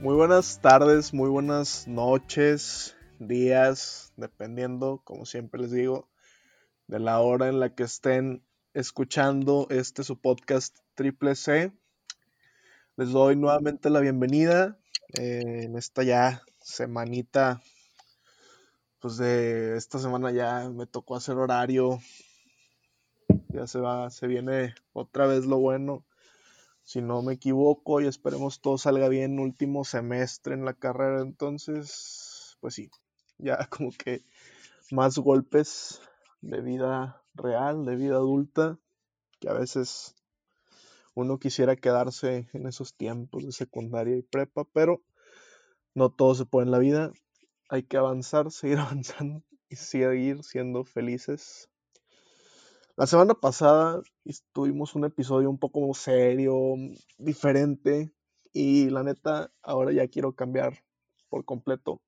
Muy buenas tardes, muy buenas noches, días, dependiendo, como siempre les digo, de la hora en la que estén escuchando este su podcast Triple C. Les doy nuevamente la bienvenida eh, en esta ya semanita. Pues de esta semana ya me tocó hacer horario. Ya se va, se viene otra vez lo bueno si no me equivoco, y esperemos todo salga bien, último semestre en la carrera, entonces, pues sí, ya como que más golpes de vida real, de vida adulta, que a veces uno quisiera quedarse en esos tiempos de secundaria y prepa, pero no todo se puede en la vida, hay que avanzar, seguir avanzando y seguir siendo felices la semana pasada tuvimos un episodio un poco serio, diferente, y la neta, ahora ya quiero cambiar por completo.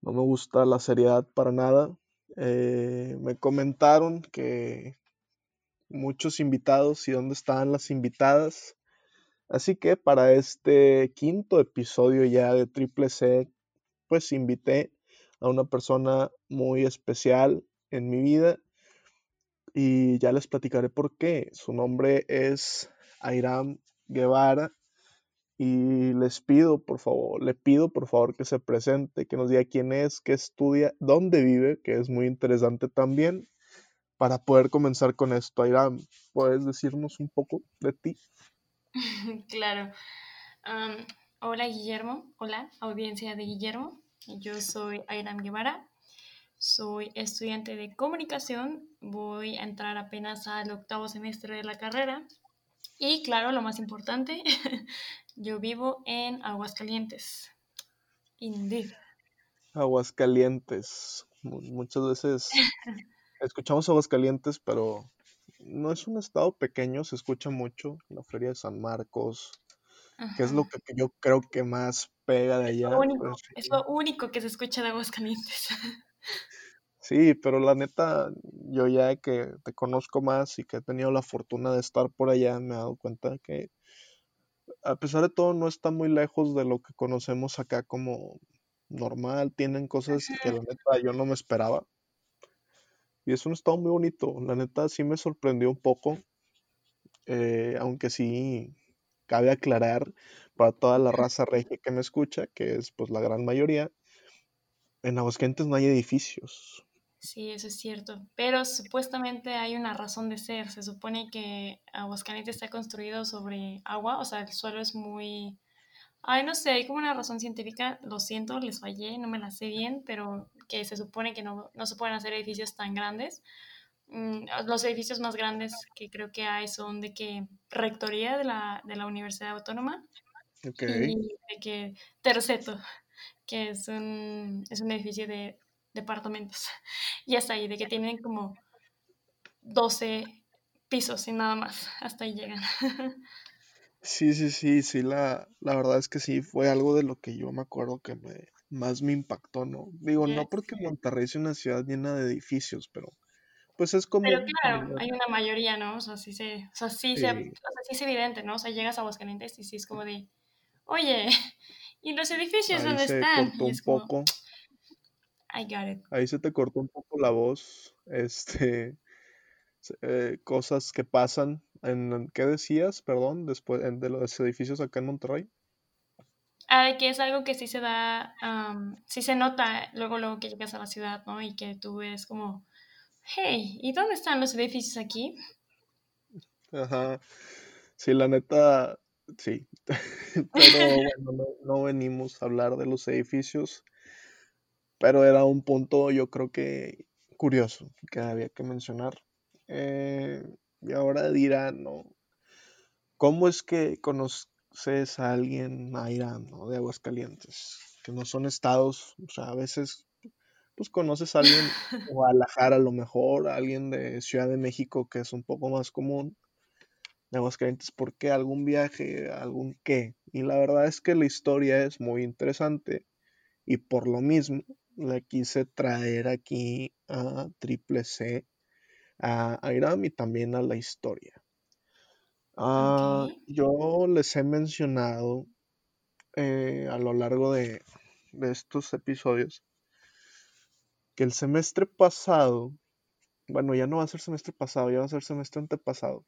No me gusta la seriedad para nada. Eh, me comentaron que muchos invitados y dónde estaban las invitadas. Así que para este quinto episodio ya de Triple C, pues invité a una persona muy especial en mi vida y ya les platicaré por qué. Su nombre es Airam Guevara y les pido, por favor, le pido por favor que se presente, que nos diga quién es, qué estudia, dónde vive, que es muy interesante también, para poder comenzar con esto. Airam, ¿puedes decirnos un poco de ti? claro. hola Guillermo, hola audiencia de Guillermo. Yo soy Airam Guevara, soy estudiante de comunicación, voy a entrar apenas al octavo semestre de la carrera. Y claro, lo más importante, yo vivo en Aguascalientes. Indeed. Aguascalientes. Muchas veces escuchamos Aguascalientes, pero no es un estado pequeño, se escucha mucho. La Feria de San Marcos, que es lo que yo creo que más pega de allá. es lo único que se escucha de Aguascalientes. Sí, pero la neta, yo ya que te conozco más y que he tenido la fortuna de estar por allá, me he dado cuenta que a pesar de todo no está muy lejos de lo que conocemos acá como normal, tienen cosas que la neta yo no me esperaba. Y es un estado muy bonito, la neta sí me sorprendió un poco, eh, aunque sí cabe aclarar para toda la raza regia que me escucha, que es pues la gran mayoría, en Aguascalientes no hay edificios. Sí, eso es cierto. Pero supuestamente hay una razón de ser. Se supone que Aguascalientes está construido sobre agua, o sea, el suelo es muy... Ay, no sé, hay como una razón científica, lo siento, les fallé, no me la sé bien, pero que se supone que no, se pueden hacer edificios tan grandes. Mm, los edificios más grandes que creo que hay son de que Rectoría de la, de la Universidad Autónoma okay. y de que Terceto, que es un, es un edificio de departamentos. Y hasta ahí, de que tienen como 12 pisos y nada más. Hasta ahí llegan. Sí, sí, sí, sí, la, la verdad es que sí, fue algo de lo que yo me acuerdo que me, más me impactó, ¿no? Digo, no porque Monterrey es una ciudad llena de edificios, pero pues es como... Pero claro, hay una mayoría, ¿no? O sea, sí, se, o sea, sí, Se, o sea, sí es evidente, ¿no? O sea, llegas a Aguascalientes y sí es como de, oye, ¿y los edificios dónde están? un poco. I got it. Ahí se te cortó un poco la voz. Este. Eh, cosas que pasan. En, ¿Qué decías, perdón, después de los edificios acá en Monterrey? Ah, que es algo que sí se da, sí se nota luego, luego que llegas a la ciudad, ¿no? Y que tú ves como, hey, ¿y dónde están los edificios aquí? Ajá. Sí, la neta, sí. Pero bueno, no, no venimos a hablar de los edificios pero era un punto yo creo que curioso que había que mencionar. Eh, y ahora dirán, ¿no? ¿Cómo es que conoces a alguien a Irán, ¿no? De Aguascalientes, que no son estados, o sea, a veces pues conoces a alguien de Guadalajara a lo mejor, a alguien de Ciudad de México que es un poco más común, de Aguascalientes, ¿por qué? ¿Algún viaje? ¿Algún qué? Y la verdad es que la historia es muy interesante y por lo mismo la quise traer aquí a Triple C, a, Iram y también a la historia. Ah, yo les he mencionado eh, a lo largo de, de estos episodios que el semestre pasado, bueno, ya no va a ser semestre pasado, ya va a ser semestre antepasado,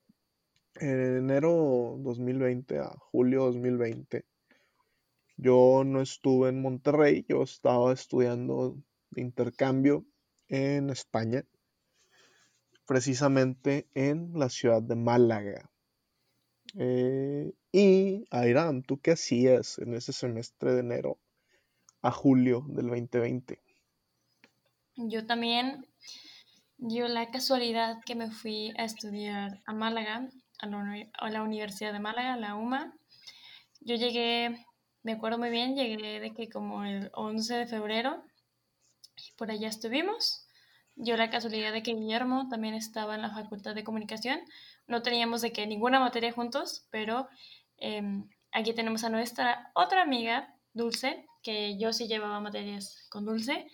en enero 2020 a julio 2020, yo no estuve en Monterrey, yo estaba estudiando intercambio en España, precisamente en la ciudad de Málaga. Eh, y Airam, ¿tú qué hacías en ese semestre de enero a julio del 2020? Yo también, yo la casualidad que me fui a estudiar a Málaga, a la, Universidad de Málaga, la UMA. Yo llegué, me acuerdo muy bien, llegué de que como el 11 de febrero, y por allá estuvimos. Yo la casualidad de que Guillermo también estaba en la Facultad de Comunicación. No teníamos de que ninguna materia juntos, pero em, aquí tenemos a nuestra otra amiga, Dulce, que yo sí llevaba materias con Dulce.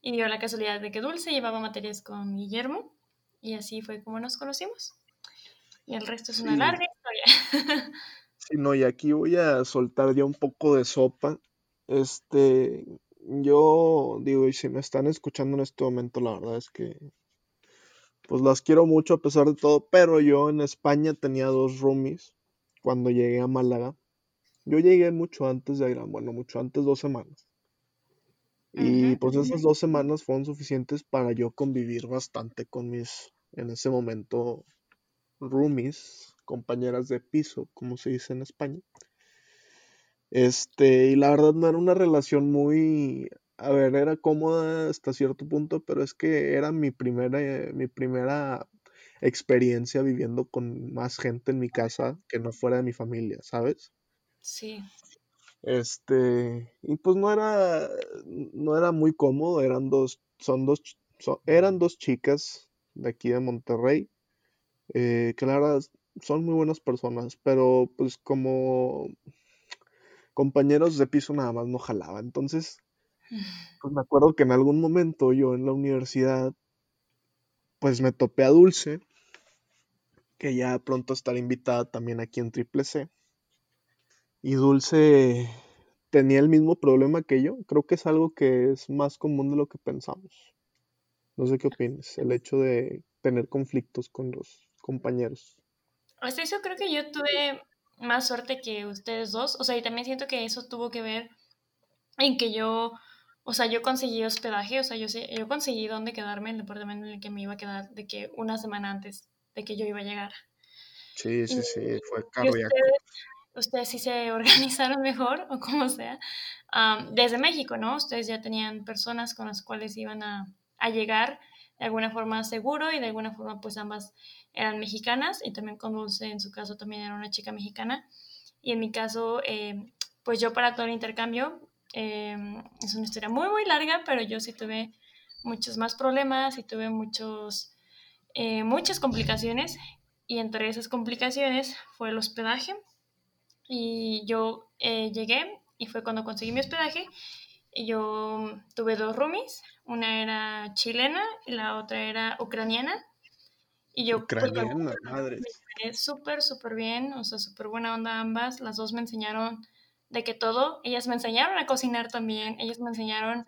Y dio la casualidad de que Dulce llevaba materias con Guillermo. Y así fue como nos conocimos. Y el resto es una larga historia. sí, no, y aquí voy a soltar ya un poco de sopa. Este, yo digo, y si me están escuchando en este momento, la verdad es que pues las quiero mucho a pesar de todo, pero yo en España tenía dos roomies cuando llegué a Málaga. Yo llegué mucho antes de Irán, bueno, mucho antes, dos semanas. Y pues esas dos semanas fueron suficientes para yo convivir bastante con mis, en ese momento, roomies, compañeras de piso, como se dice en España. Este, y la verdad no era una relación muy, a ver, era cómoda hasta cierto punto, pero es que era mi primera, eh, mi primera experiencia viviendo con más gente en mi casa que no fuera de mi familia, ¿sabes? Sí. Este, y pues no era, no era muy cómodo, eran dos, son dos, eran dos chicas de aquí de Monterrey, eh, que la verdad son muy buenas personas, pero pues como compañeros de piso nada más no jalaba. Entonces, pues me acuerdo que en algún momento yo en la universidad, pues me topé a Dulce, que ya pronto estará invitada también aquí en Triple C. Y Dulce tenía el mismo problema que yo. Creo que es algo que es más común de lo que pensamos. No sé qué opinas, el hecho de tener conflictos con los compañeros. Hasta eso creo que yo tuve más suerte que ustedes dos. O sea, y también siento que eso tuvo que ver en que yo, o sea, yo conseguí hospedaje, o sea, yo, yo conseguí dónde quedarme el departamento en el que me iba a quedar de que una semana antes de que yo iba a llegar. Sí, sí, sí, fue caro ustedes, ustedes, sí se organizaron mejor, o como sea, desde México, ¿no? Ustedes ya tenían personas con las cuales iban a, a llegar de alguna forma seguro y de alguna forma pues ambas eran mexicanas y también Dulce en su caso también era una chica mexicana. Y en mi caso eh, pues yo para todo el intercambio eh, es una historia muy muy larga pero yo sí tuve muchos más problemas y tuve muchos eh, muchas complicaciones. Y entre esas complicaciones fue el hospedaje. Y yo llegué y fue cuando conseguí mi hospedaje yo tuve dos roomies una era chilena y la otra era ucraniana y yo pues, Ucraniana, madre. súper, súper bien, o sea, súper buena onda ambas. Las dos me enseñaron de que todo, ellas me enseñaron a cocinar también, ellas me enseñaron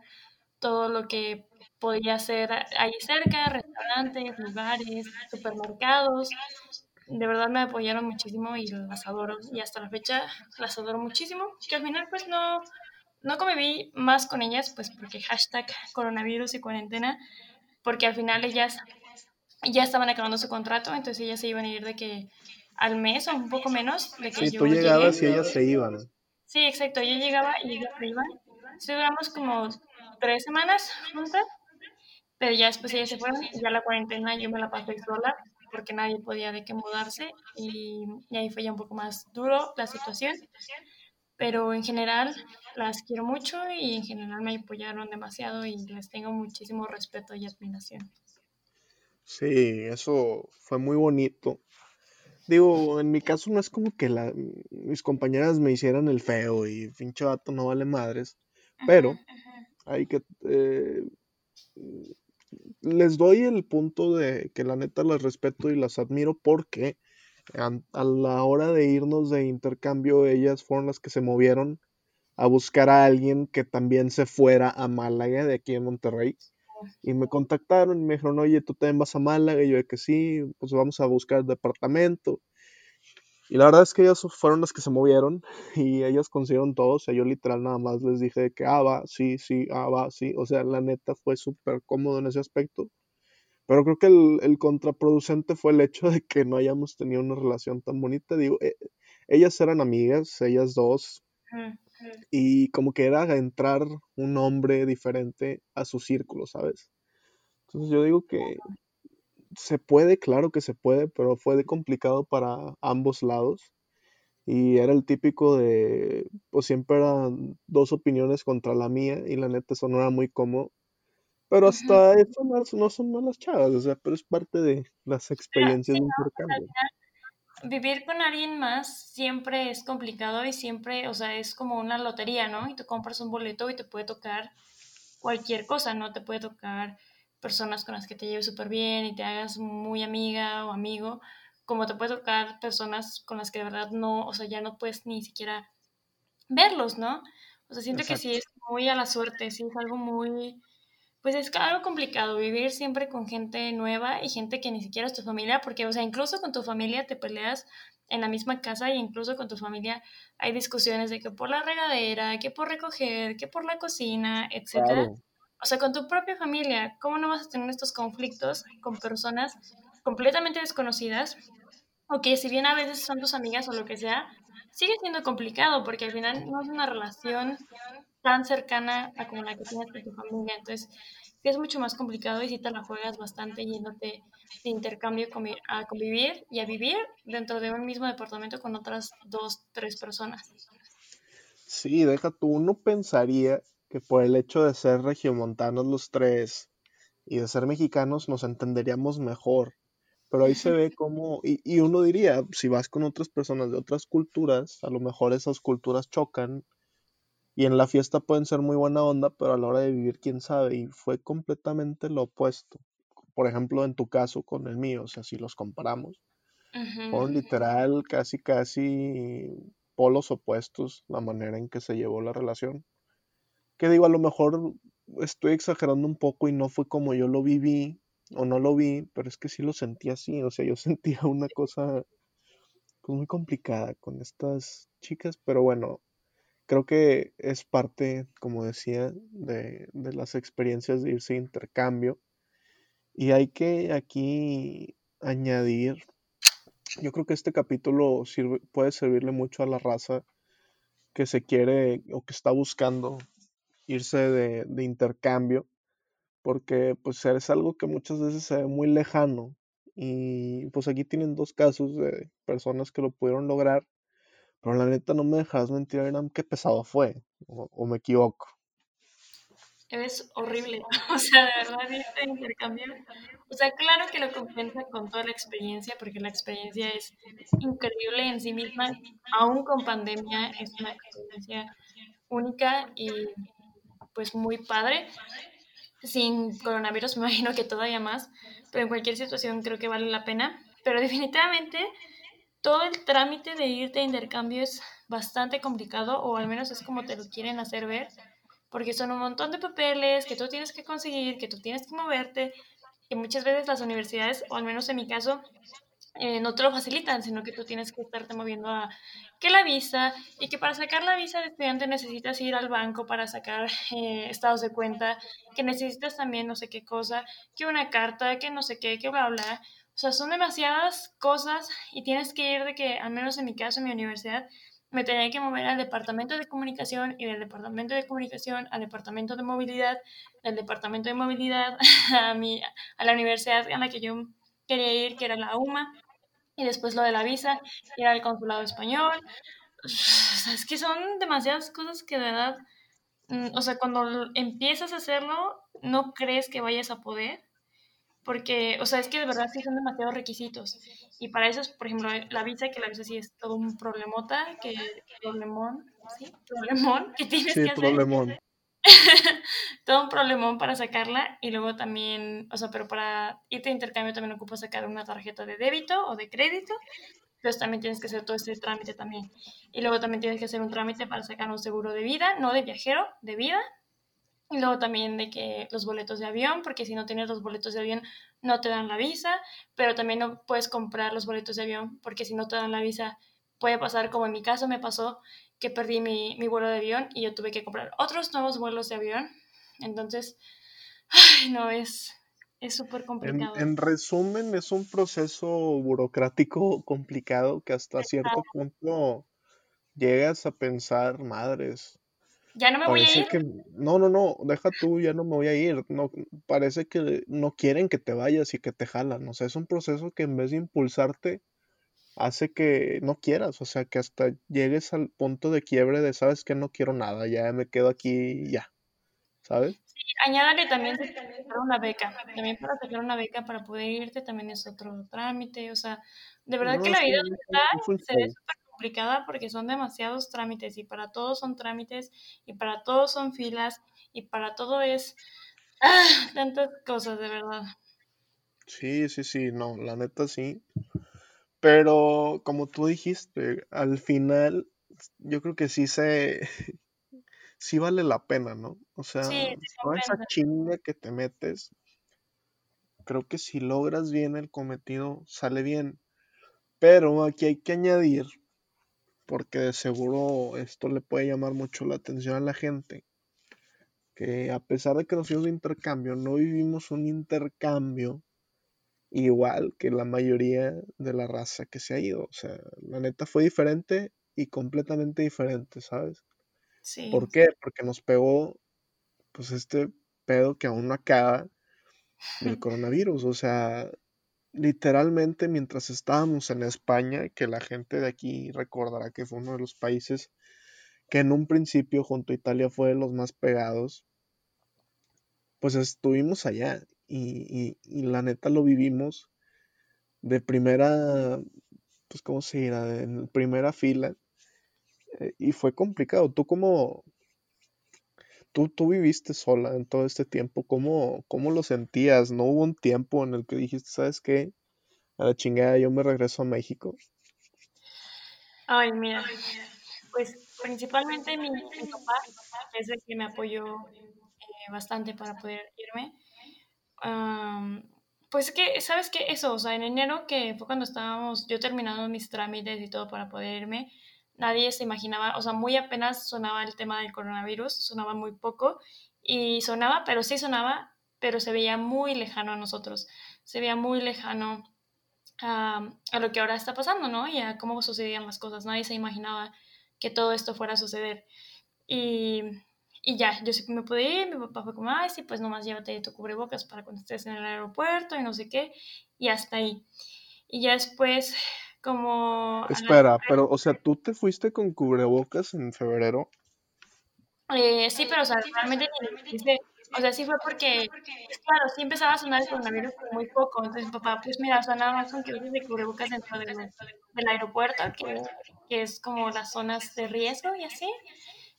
todo lo que podía hacer ahí cerca, restaurantes, lugares, supermercados. De verdad me apoyaron muchísimo y las adoro. Y hasta la fecha las adoro muchísimo. Que al final pues no, no conviví más con ellas, pues porque hashtag coronavirus y cuarentena, porque al final ellas ya estaban acabando su contrato, entonces ellas se iban a ir de que al mes o un poco menos de que sí, tú llegabas y ellas se iban. Sí, exacto, yo llegaba y ellas se iban. duramos como tres semanas juntas, pero ya después ellas se fueron ya la cuarentena yo me la pasé sola porque nadie podía de que mudarse y, y ahí fue ya un poco más duro la situación. Pero en general las quiero mucho y en general me apoyaron demasiado y les tengo muchísimo respeto y admiración. Sí, eso fue muy bonito. Digo, en mi caso no es como que la, mis compañeras me hicieran el feo y pinche vato no vale madres, pero hay que... Eh, les doy el punto de que la neta las respeto y las admiro porque a la hora de irnos de intercambio, ellas fueron las que se movieron a buscar a alguien que también se fuera a Málaga de aquí en Monterrey. Y me contactaron y me dijeron, oye, tú también vas a Málaga. Y yo de que sí, pues vamos a buscar departamento. Y la verdad es que ellas fueron las que se movieron y ellas consiguieron todo. O sea, yo literal nada más les dije que, ah, va, sí, sí, ah, va, sí. O sea, la neta fue súper cómodo en ese aspecto. Pero creo que el, contraproducente fue el hecho de que no hayamos tenido una relación tan bonita. Digo, eh, ellas eran amigas, ellas dos. Y como que era entrar un hombre diferente a su círculo, ¿sabes? Entonces yo digo que se puede, claro que se puede, pero fue complicado para ambos lados. Y era el típico de, pues siempre eran dos opiniones contra la mía y la neta eso no era muy cómodo. Pero hasta eso no, son malas chavas, o sea, pero es parte de las experiencias de intercambio vivir con alguien más siempre es complicado y siempre, o sea, es como una lotería, ¿no? Y tú compras un boleto y te puede tocar cualquier cosa, ¿no? Te puede tocar personas con las que te lleves súper bien y te hagas muy amiga o amigo, como te puede tocar personas con las que de verdad no, o sea, ya no puedes ni siquiera verlos, ¿no? O sea, siento que sí es muy a la suerte, sí es algo muy, pues es algo complicado vivir siempre con gente nueva y gente que ni siquiera es tu familia, porque, o sea, incluso con tu familia te peleas en la misma casa y incluso con tu familia hay discusiones de que por la regadera, que por recoger, que por la cocina, etc. O sea, con tu propia familia, ¿cómo no vas a tener estos conflictos con personas completamente desconocidas? O que si bien a veces son tus amigas o lo que sea, sigue siendo complicado porque al final no es una relación tan cercana a como la que tienes con tu familia. Entonces, es mucho más complicado y si te la juegas bastante yéndote de intercambio a convivir y a vivir dentro de un mismo departamento con otras dos, tres personas. Sí, deja tú, uno pensaría que por el hecho de ser regiomontanos los tres y de ser mexicanos nos entenderíamos mejor. Pero ahí se ve como, y, y uno diría, si vas con otras personas de otras culturas, a lo mejor esas culturas chocan y en la fiesta pueden ser muy buena onda, pero a la hora de vivir, quién sabe. Y fue completamente lo opuesto. Por ejemplo, en tu caso con el mío, o sea, si los comparamos, fueron literal casi, casi polos opuestos la manera en que se llevó la relación. Que digo, a lo mejor estoy exagerando un poco y no fue como yo lo viví o no lo vi, pero es que sí lo sentí así. O sea, yo sentía una cosa pues, muy complicada con estas chicas, pero bueno, creo que es parte, como decía, de, las experiencias de irse a intercambio. Y hay que aquí añadir, yo creo que este capítulo sirve, puede servirle mucho a la raza que se quiere o que está buscando irse de, de intercambio, porque pues es algo que muchas veces se ve muy lejano. Y pues aquí tienen dos casos de personas que lo pudieron lograr pero la neta no me dejas mentir, Aram, qué pesado fue. O, me equivoco. Es horrible. O sea, de verdad, este intercambio. O sea, claro que lo compensa con toda la experiencia, porque la experiencia es increíble en sí misma. Aún con pandemia, es una experiencia única y pues muy padre. Sin coronavirus, me imagino que todavía más. Pero en cualquier situación creo que vale la pena. Pero definitivamente todo el trámite de irte a intercambio es bastante complicado, o al menos es como te lo quieren hacer ver, porque son un montón de papeles que tú tienes que conseguir, que tú tienes que moverte, y muchas veces las universidades, o al menos en mi caso, eh, no te lo facilitan, sino que tú tienes que estarte moviendo a que la visa y que para sacar la visa de estudiante necesitas ir al banco para sacar eh, estados de cuenta, que necesitas también no sé qué cosa, que una carta, que no sé qué, que bla, bla. O sea, son demasiadas cosas y tienes que ir de que, al menos en mi caso, en mi universidad, me tenía que mover al departamento de comunicación y del departamento de comunicación al departamento de movilidad, del departamento de movilidad a, mi, a la universidad a la que yo quería ir, que era la UMA, y después lo de la visa, que era el consulado español. O sea, es que son demasiadas cosas que de verdad, mm, o sea, cuando empiezas a hacerlo, no crees que vayas a poder porque, o sea, es que de verdad sí son demasiados requisitos. Y para eso, por ejemplo, la visa, que la visa sí es todo un problemota, que problemón, ¿sí? Problemón, que tienes que hacer. todo un problemón para sacarla y luego también, o sea, pero para irte a intercambio también ocupas sacar una tarjeta de débito o de crédito Entonces también tienes que hacer todo ese trámite también. Y luego también tienes que hacer un trámite para sacar un seguro de vida, no de viajero, de vida. Y luego también de que los boletos de avión, porque si no tienes los boletos de avión no te dan la visa, pero también no puedes comprar los boletos de avión, porque si no te dan la visa puede pasar como en mi caso me pasó que perdí mi, mi vuelo de avión y yo tuve que comprar otros nuevos vuelos de avión. Entonces, ay, no, es es súper complicado. En, resumen, es un proceso burocrático complicado que hasta cierto punto llegas a pensar, madres. Ya no me voy a ir. Que, no, no, no, deja tú, ya no me voy a ir. No, parece que no quieren que te vayas y que te jalan. O sea, es un proceso que en vez de impulsarte, hace que no quieras. O sea, que hasta llegues al punto de quiebre de, sabes que no quiero nada, ya me quedo aquí, ya. ¿Sabes? añádale también una beca. También para sacar una beca para poder irte también es otro trámite. O sea, de verdad que la vida se ve súper complicada porque son demasiados trámites y para todos son trámites y para todos son filas y para todo es ah, tantas cosas, de verdad. Sí, sí, sí, no, la neta sí. Pero como tú dijiste, al final yo creo que sí se sí vale la pena, ¿no? O sea, toda esa chinga que te metes, creo que si logras bien el cometido, sale bien. Pero aquí hay que añadir, porque de seguro esto le puede llamar mucho la atención a la gente, que a pesar de que nos fuimos de intercambio, no vivimos un intercambio igual que la mayoría de la raza que se ha ido. O sea, la neta fue diferente y completamente diferente, ¿sabes? ¿Por qué? Porque nos pegó, pues, este pedo que aún no acaba del coronavirus. O sea, literalmente mientras estábamos en España, que la gente de aquí recordará que fue uno de los países que en un principio junto a Italia fue de los más pegados, pues estuvimos allá y, y la neta lo vivimos de primera, pues, ¿cómo se dirá? En primera fila eh, y fue complicado. ¿Tú cómo, tú, tú viviste sola en todo este tiempo? ¿Cómo, ¿Cómo lo sentías? ¿No hubo un tiempo en el que dijiste, sabes qué? A la chingada, yo me regreso a México. Ay, mira, pues principalmente mi, papá es el que me apoyó eh, bastante para poder irme. pues que, ¿sabes qué? Eso, o sea, en enero, que fue cuando estábamos yo terminando mis trámites y todo para poder irme, nadie se imaginaba, o sea, muy apenas sonaba el tema del coronavirus, sonaba muy poco y sonaba, pero sí sonaba, pero se veía muy lejano a nosotros, se veía muy lejano a, lo que ahora está pasando, ¿no? Y a cómo sucedían las cosas, nadie se imaginaba que todo esto fuera a suceder. Y, ya, yo sí me pude ir, mi papá fue como, ay, sí, pues nomás llévate tu cubrebocas para cuando estés en el aeropuerto y no sé qué, y hasta ahí. Y ya después como... Espera, pero, o sea, ¿tú te fuiste con cubrebocas en febrero? Eh, sí, pero, o sea, realmente, o sea, sí fue porque, claro, sí empezaba a sonar el coronavirus muy poco, entonces papá, pues mira, o nada más con que uses de cubrebocas dentro del, del aeropuerto, que, que, es como las zonas de riesgo y así,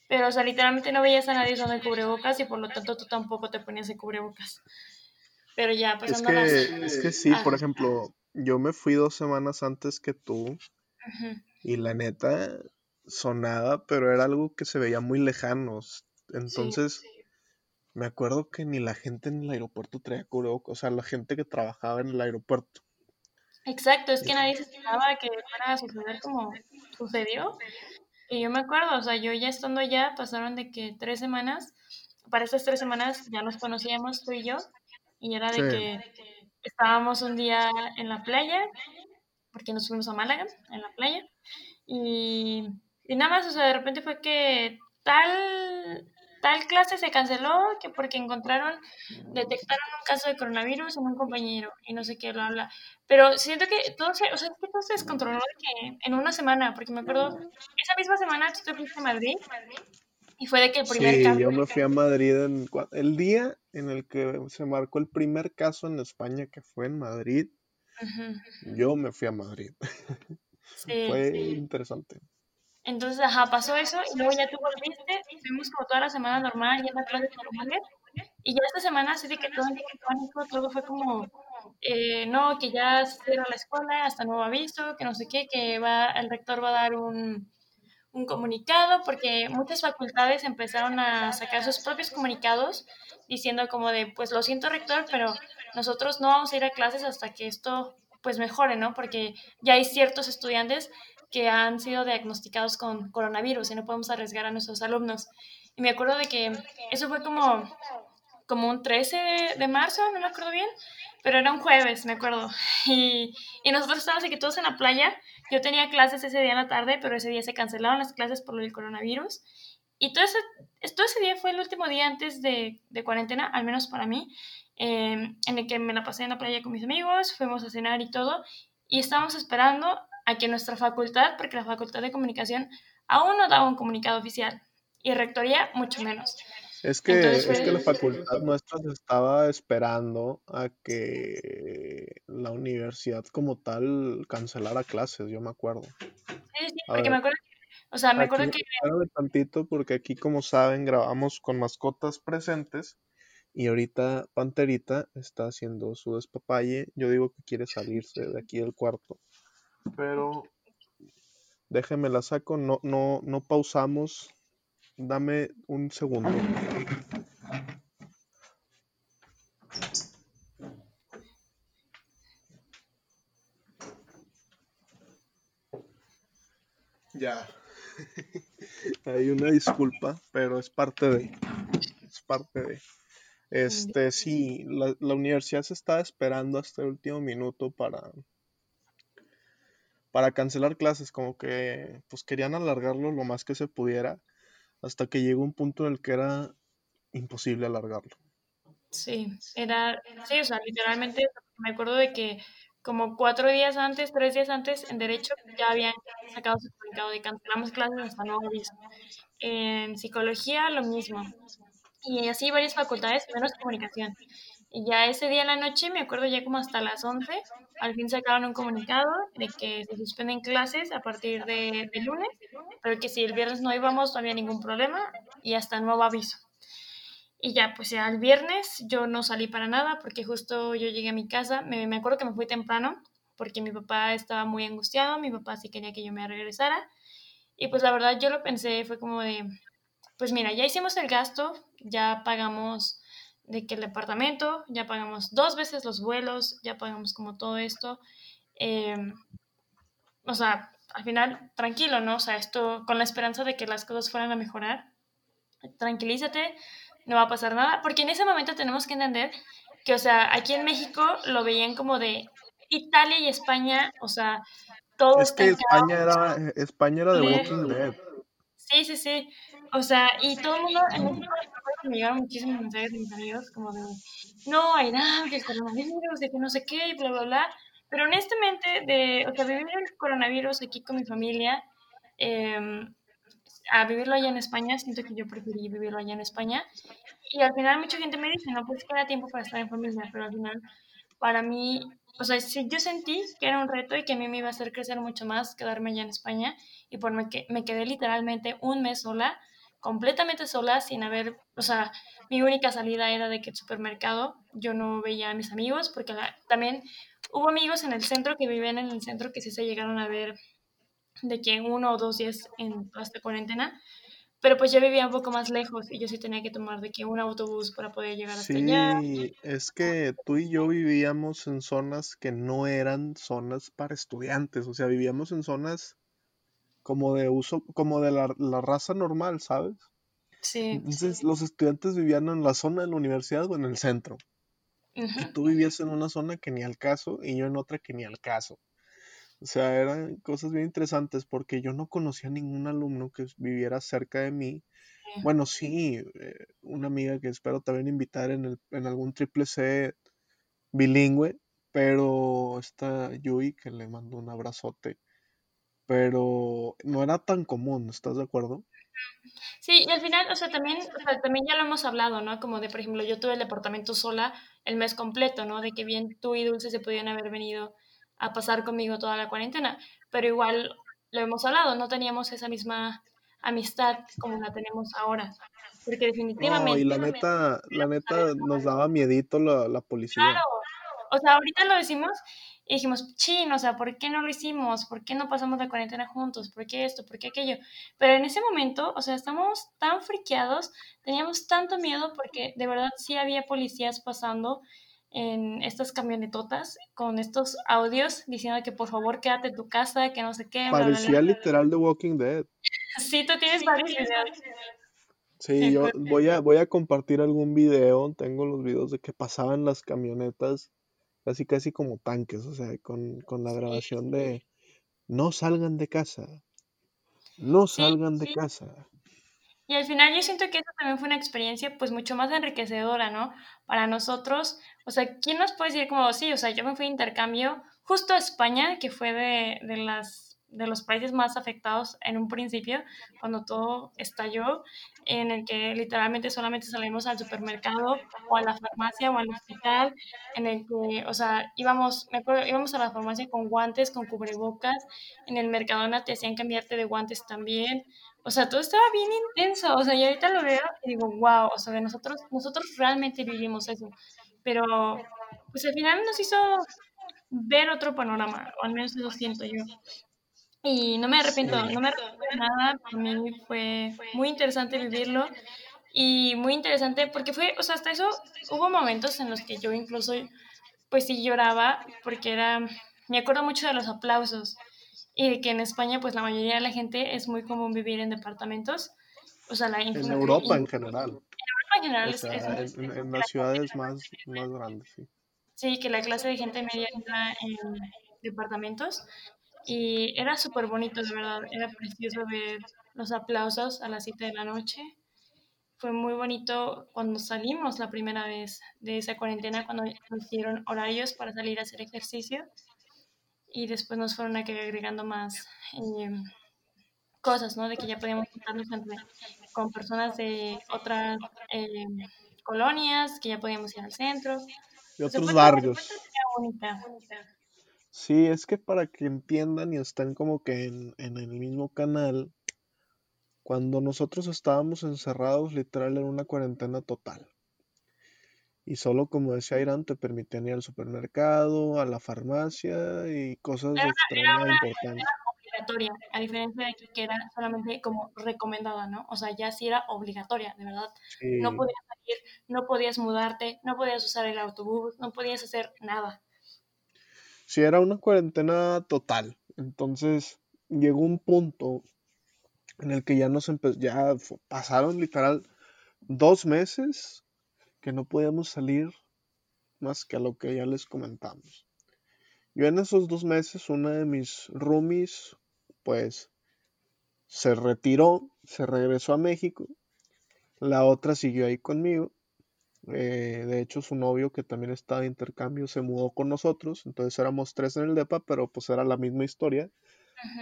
pero, o sea, literalmente no veías a nadie usando el cubrebocas y por lo tanto tú tampoco te ponías el cubrebocas. Pero ya, pues es que, es que sí, por ejemplo, yo me fui dos semanas antes que tú y la neta sonaba, pero era algo que se veía muy lejano. Entonces, me acuerdo que ni la gente en el aeropuerto traía cubrebocas, o sea, la gente que trabajaba en el aeropuerto. Exacto, es que nadie se esperaba que fuera a suceder como sucedió. Y yo me acuerdo, o sea, yo ya estando allá, pasaron de que tres semanas, para esas tres semanas ya nos conocíamos tú y yo, y era de que estábamos un día en la playa, porque nos fuimos a Málaga, en la playa, y, y nada más, o sea, de repente fue que tal, tal clase se canceló, que porque encontraron, detectaron un caso de coronavirus en un compañero, y no sé qué, lo habla. Pero siento que todo se, o sea, que todo se descontroló que en una semana, porque me acuerdo, esa misma semana tú te fuiste a Madrid, y fue de que el primer sí, yo me fui a Madrid en, el día en el que se marcó el primer caso en España, que fue en Madrid. Yo me fui a Madrid. Sí, fue interesante. Entonces, ajá, pasó eso y luego ya tú volviste, fuimos como toda la semana normal, ya en clases normales. Y ya esta semana sí de que todo todo fue como eh, no, que ya se cierra la escuela hasta nuevo aviso, que no sé qué, que va, el rector va a dar un, un comunicado, porque muchas facultades empezaron a sacar sus propios comunicados diciendo como de, pues lo siento rector, pero nosotros no vamos a ir a clases hasta que esto pues mejore, ¿no? Porque ya hay ciertos estudiantes que han sido diagnosticados con coronavirus y no podemos arriesgar a nuestros alumnos. Y me acuerdo de que eso fue como, como un 13 de, marzo, no me acuerdo bien, pero era un jueves, me acuerdo. Y, y nosotros estábamos aquí todos en la playa. Yo tenía clases ese día en la tarde, pero ese día se cancelaron las clases por del coronavirus. Y todo ese, todo ese día fue el último día antes de, de cuarentena, al menos para mí, eh, en el que me la pasé en la playa con mis amigos, fuimos a cenar y todo, y estábamos esperando a que nuestra facultad, porque la facultad de comunicación aún no daba un comunicado oficial, y rectoría mucho menos. Es que, es que la facultad nuestra se estaba esperando a que la universidad como tal cancelara clases, yo me acuerdo. Sí, sí, porque me acuerdo que, o sea, me acuerdo que... tantito porque aquí, como saben, grabamos con mascotas presentes y ahorita Panterita está haciendo su despapalle. Yo digo que quiere salirse de aquí del cuarto. Pero déjeme la saco, no, no, no pausamos Dame un segundo. Ya. Hay una disculpa, pero es parte de. Es parte de. Este, sí, la, la universidad se está esperando hasta el último minuto para, para cancelar clases, como que pues querían alargarlo lo más que se pudiera hasta que llegó un punto en el que era imposible alargarlo. Sí, era, sí, o sea, literalmente me acuerdo de que como cuatro días antes, tres días antes, en Derecho ya habían sacado su comunicado de cancelamos clases hasta nuevo aviso. En Psicología, lo mismo. Y así varias facultades, menos comunicación. Y ya ese día en la noche, me acuerdo ya como hasta las 11, al fin sacaron un comunicado de que se suspenden clases a partir de, lunes, pero que si el viernes no íbamos no había ningún problema y hasta nuevo aviso. Y ya, pues ya el viernes yo no salí para nada porque justo yo llegué a mi casa, me, me acuerdo que me fui temprano porque mi papá estaba muy angustiado, mi papá sí quería que yo me regresara. Y pues la verdad yo lo pensé, fue como de, pues mira, ya hicimos el gasto, ya pagamos de que el departamento, ya pagamos dos veces los vuelos, ya pagamos como todo esto. Em, o sea, al final, tranquilo, ¿no? O sea, esto con la esperanza de que las cosas fueran a mejorar. Tranquilízate, no va a pasar nada, porque en ese momento tenemos que entender que, o sea, aquí en México lo veían como de Italia y España, o sea, todo es que España era, España era de Walking Dead. Sí, sí, sí. O sea, y todo el mundo, en me llegaron muchísimos mensajes de mis como de, no, hay nada, que el coronavirus, de que no sé qué, y bla, bla, bla. Pero honestamente, de, o sea, vivir el coronavirus aquí con mi familia, em, a vivirlo allá en España, siento que yo preferí vivirlo allá en España. Y al final mucha gente me dice, no, pues queda tiempo para estar en familia, pero al final, para mí, o sea, yo sentí que era un reto y que a mí me iba a hacer crecer mucho más quedarme allá en España y por me, que, me quedé literalmente un mes sola completamente sola, sin haber, o sea, mi única salida era de que el supermercado, yo no veía a mis amigos, porque también hubo amigos en el centro que vivían en el centro que sí se llegaron a ver de que uno o dos días en toda cuarentena, pero pues yo vivía un poco más lejos y yo sí tenía que tomar de que un autobús para poder llegar hasta allá. Sí, es que tú y yo vivíamos en zonas que no eran zonas para estudiantes, o sea, vivíamos en zonas como de uso, como de la, la raza normal, ¿sabes? Sí. Entonces los estudiantes vivían en la zona de la universidad o en el centro. Y tú vivías en una zona que ni al caso y yo en otra que ni al caso. O sea, eran cosas bien interesantes porque yo no conocía a ningún alumno que viviera cerca de mí. Bueno, sí, eh, una amiga que espero también invitar en, el, en algún triple C bilingüe, pero esta Yui, que le mando un abrazote, pero no era tan común, ¿estás de acuerdo? Sí, y al final, o sea, también, o sea, también ya lo hemos hablado, ¿no? Como de, por ejemplo, yo tuve el departamento sola el mes completo, ¿no? De que bien tú y Dulce se podían haber venido a pasar conmigo toda la cuarentena, pero igual lo hemos hablado, no teníamos esa misma amistad como la tenemos ahora. Porque definitivamente... No, y la neta, la neta nos daba miedito la, la policía. Claro, o sea, ahorita lo decimos y dijimos, chin, o sea, ¿por qué no lo hicimos? ¿Por qué no pasamos la cuarentena juntos? ¿Por qué esto? ¿Por qué aquello? Pero en ese momento, o sea, estamos tan friqueados, teníamos tanto miedo porque de verdad sí había policías pasando en estas camionetotas con estos audios diciendo que por favor quédate en tu casa, que no sé qué. Parecía literal The Walking Dead. Sí, tú tienes varios videos. Sí, yo voy a, voy a compartir algún video, tengo los videos de que pasaban las camionetas casi casi como tanques, o sea, con, la grabación de no salgan de casa, no salgan de casa. Y al final yo siento que eso también fue una experiencia pues mucho más enriquecedora, ¿no? Para nosotros, o sea, ¿quién nos puede decir como, sí, o sea, yo me fui de intercambio justo a España, que fue de, de las de los países más afectados en un principio, cuando todo estalló, en el que literalmente solamente salimos al supermercado o a la farmacia o al hospital, en el que, o sea, íbamos, me acuerdo, íbamos a la farmacia con guantes, con cubrebocas, en el Mercadona te hacían cambiarte de guantes también, o sea, todo estaba bien intenso, o sea, y ahorita lo veo y digo, wow, o sea, nosotros, nosotros realmente vivimos eso, pero pues al final nos hizo ver otro panorama, o al menos eso siento yo. Y no me arrepiento, no me arrepiento de nada, para mí fue muy interesante vivirlo y muy interesante porque fue, o sea, hasta eso hubo momentos en los que yo incluso, pues sí lloraba porque era, me acuerdo mucho de los aplausos y de que en España, pues la mayoría de la gente es muy común vivir en departamentos, o sea, la En Europa en general. En Europa en general es, en, las ciudades más, más grandes, sí. Sí, que la clase de gente media entra en departamentos y era súper bonito, de verdad. Era precioso ver los aplausos a las 7 de la noche. Fue muy bonito cuando salimos la primera vez de esa cuarentena, cuando nos dieron horarios para salir a hacer ejercicio. Y después nos fueron agregando más eh, cosas, ¿no? De que ya podíamos juntarnos con personas de otras eh, colonias, que ya podíamos ir al centro. De otros barrios. Sí, es que para que entiendan y estén como que en, el mismo canal, cuando nosotros estábamos encerrados, literal en una cuarentena total. Y solo, como decía Irán, te permitían ir al supermercado, a la farmacia y cosas extremadamente importantes. obligatoria, a diferencia de que era solamente como recomendada, ¿no? O sea, ya sí era obligatoria, de verdad. No podías salir, no podías mudarte, no podías usar el autobús, no podías hacer nada si era una cuarentena total. Entonces llegó un punto en el que ya nos ya pasaron literal dos meses que no podíamos salir más que a lo que ya les comentamos. Yo en esos dos meses, una de mis roomies, pues, se retiró, se regresó a México. La otra siguió ahí conmigo. Eh, de hecho, su novio, que también estaba de intercambio, se mudó con nosotros. Entonces éramos tres en el DEPA, pero pues era la misma historia.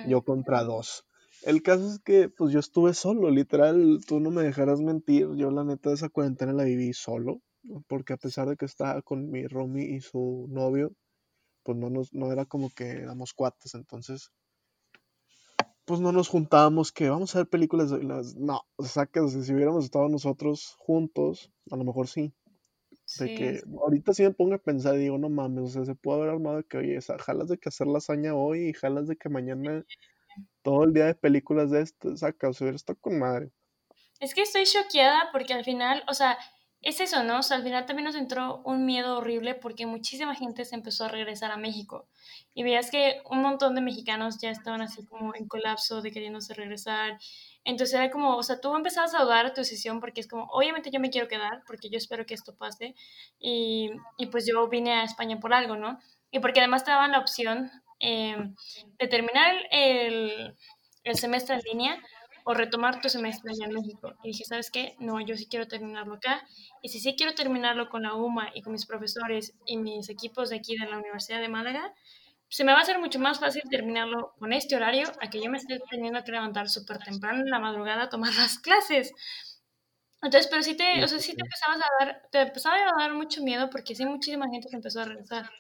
Yo contra dos. El caso es que pues yo estuve solo, literal, tú no me dejarás mentir. Yo la neta de esa cuarentena la viví solo. Porque a pesar de que estaba con mi Romy y su novio, pues no, nos, no era como que éramos cuates. Entonces, pues no nos juntábamos que vamos a ver películas. No, o sea que si hubiéramos estado nosotros juntos, a lo mejor sí. De que ahorita sí me pongo a pensar y digo, no mames, o sea, se puede haber armado que, oye, jalas de que hacer lasaña hoy y jalas de que mañana todo el día de películas de esto, saca, o sea, esto con madre. Es que estoy choqueada porque al final, o sea, es eso, ¿no? O sea, al final también nos entró un miedo horrible porque muchísima gente se empezó a regresar a México. Y veías que un montón de mexicanos ya estaban así como en colapso de queriéndose regresar. Entonces era como, o sea, tú empezabas a dudar tu decisión porque es como, obviamente yo me quiero quedar porque yo espero que esto pase. Y, y pues yo vine a España por algo, ¿no? Y porque además te daban la opción eh, de terminar el, el semestre en línea o retomar tu semestre allá en México. Y dije, ¿sabes qué? No, yo sí quiero terminarlo acá. Y si sí quiero terminarlo con la UMA y con mis profesores y mis equipos de aquí de la Universidad de Málaga, se me va a hacer mucho más fácil terminarlo con este horario a que yo me esté teniendo que levantar súper temprano en la madrugada a tomar las clases. Entonces, pero sí te, o sea, sí te empezabas a dar, te empezaba a dar mucho miedo porque sí muchísima gente se empezó a regresar.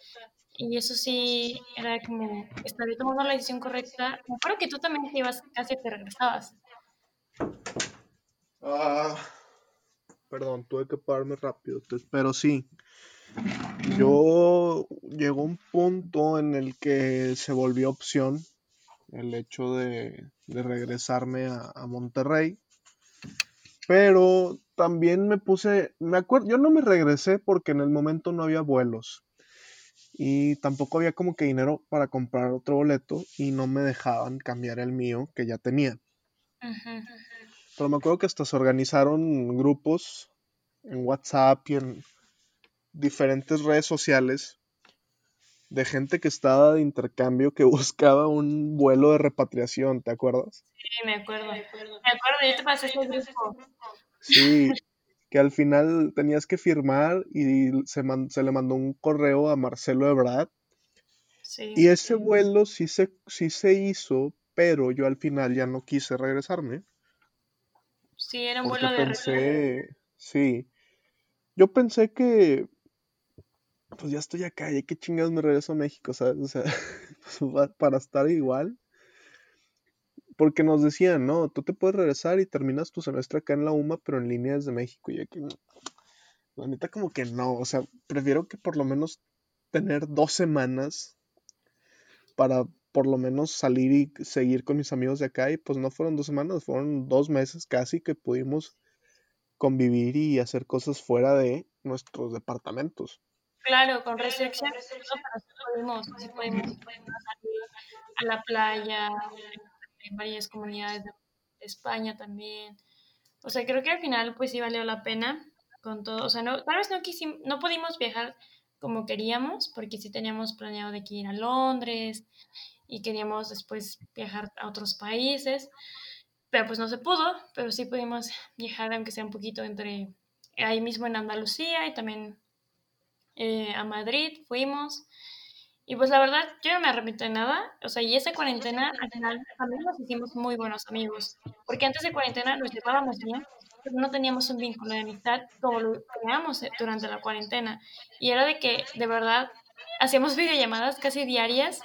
Y eso sí, era como, estaré tomando la decisión correcta. Me acuerdo que tú también te ibas, casi te regresabas. Ah, perdón, tuve que pararme rápido, pero sí. Yo llegó un punto en el que se volvió opción el hecho de, regresarme a, a, Monterrey. Pero también me puse, me acuerdo, yo no me regresé porque en el momento no había vuelos y tampoco había como que dinero para comprar otro boleto y no me dejaban cambiar el mío que ya tenía. Pero me acuerdo que hasta se organizaron grupos en WhatsApp y en diferentes redes sociales de gente que estaba de intercambio que buscaba un vuelo de repatriación, ¿te acuerdas? Sí, me acuerdo. Me acuerdo, yo te pasé ese grupo. Sí, que al final tenías que firmar y se, se le mandó un correo a Marcelo Ebrard. Sí, y ese vuelo sí se, sí se hizo, pero yo al final ya no quise regresarme. Sí, era un vuelo de pensé, Sí. Yo pensé que pues ya estoy acá, y qué chingados me regreso a México, ¿sabes? O sea, pues, para estar igual. Porque nos decían, no, tú te puedes regresar y terminas tu semestre acá en la UMA, pero en línea desde México. Y aquí, la neta, como que no. O sea, prefiero que por lo menos tener dos semanas para por lo menos salir y seguir con mis amigos de acá. Y pues no fueron dos semanas, fueron dos meses casi que pudimos convivir y hacer cosas fuera de nuestros departamentos. Claro, con restricciones, pero sí podemos, sí podemos, salir a la playa, en varias comunidades de España también. O sea, creo que al final pues sí valió la pena con todo. O sea, no, tal vez no quisimos, no pudimos viajar como queríamos, porque sí teníamos planeado de que ir a Londres y queríamos después viajar a otros países, pero pues no se pudo, pero sí pudimos viajar aunque sea un poquito entre ahí mismo en Andalucía y también eh, a Madrid fuimos y pues la verdad, yo no me arrepiento de nada. O sea, y esa cuarentena, al final, también nos hicimos muy buenos amigos. Porque antes de cuarentena nos llevábamos bien, pero no teníamos un vínculo de amistad como lo teníamos durante la cuarentena. Y era de que, de verdad, hacíamos videollamadas casi diarias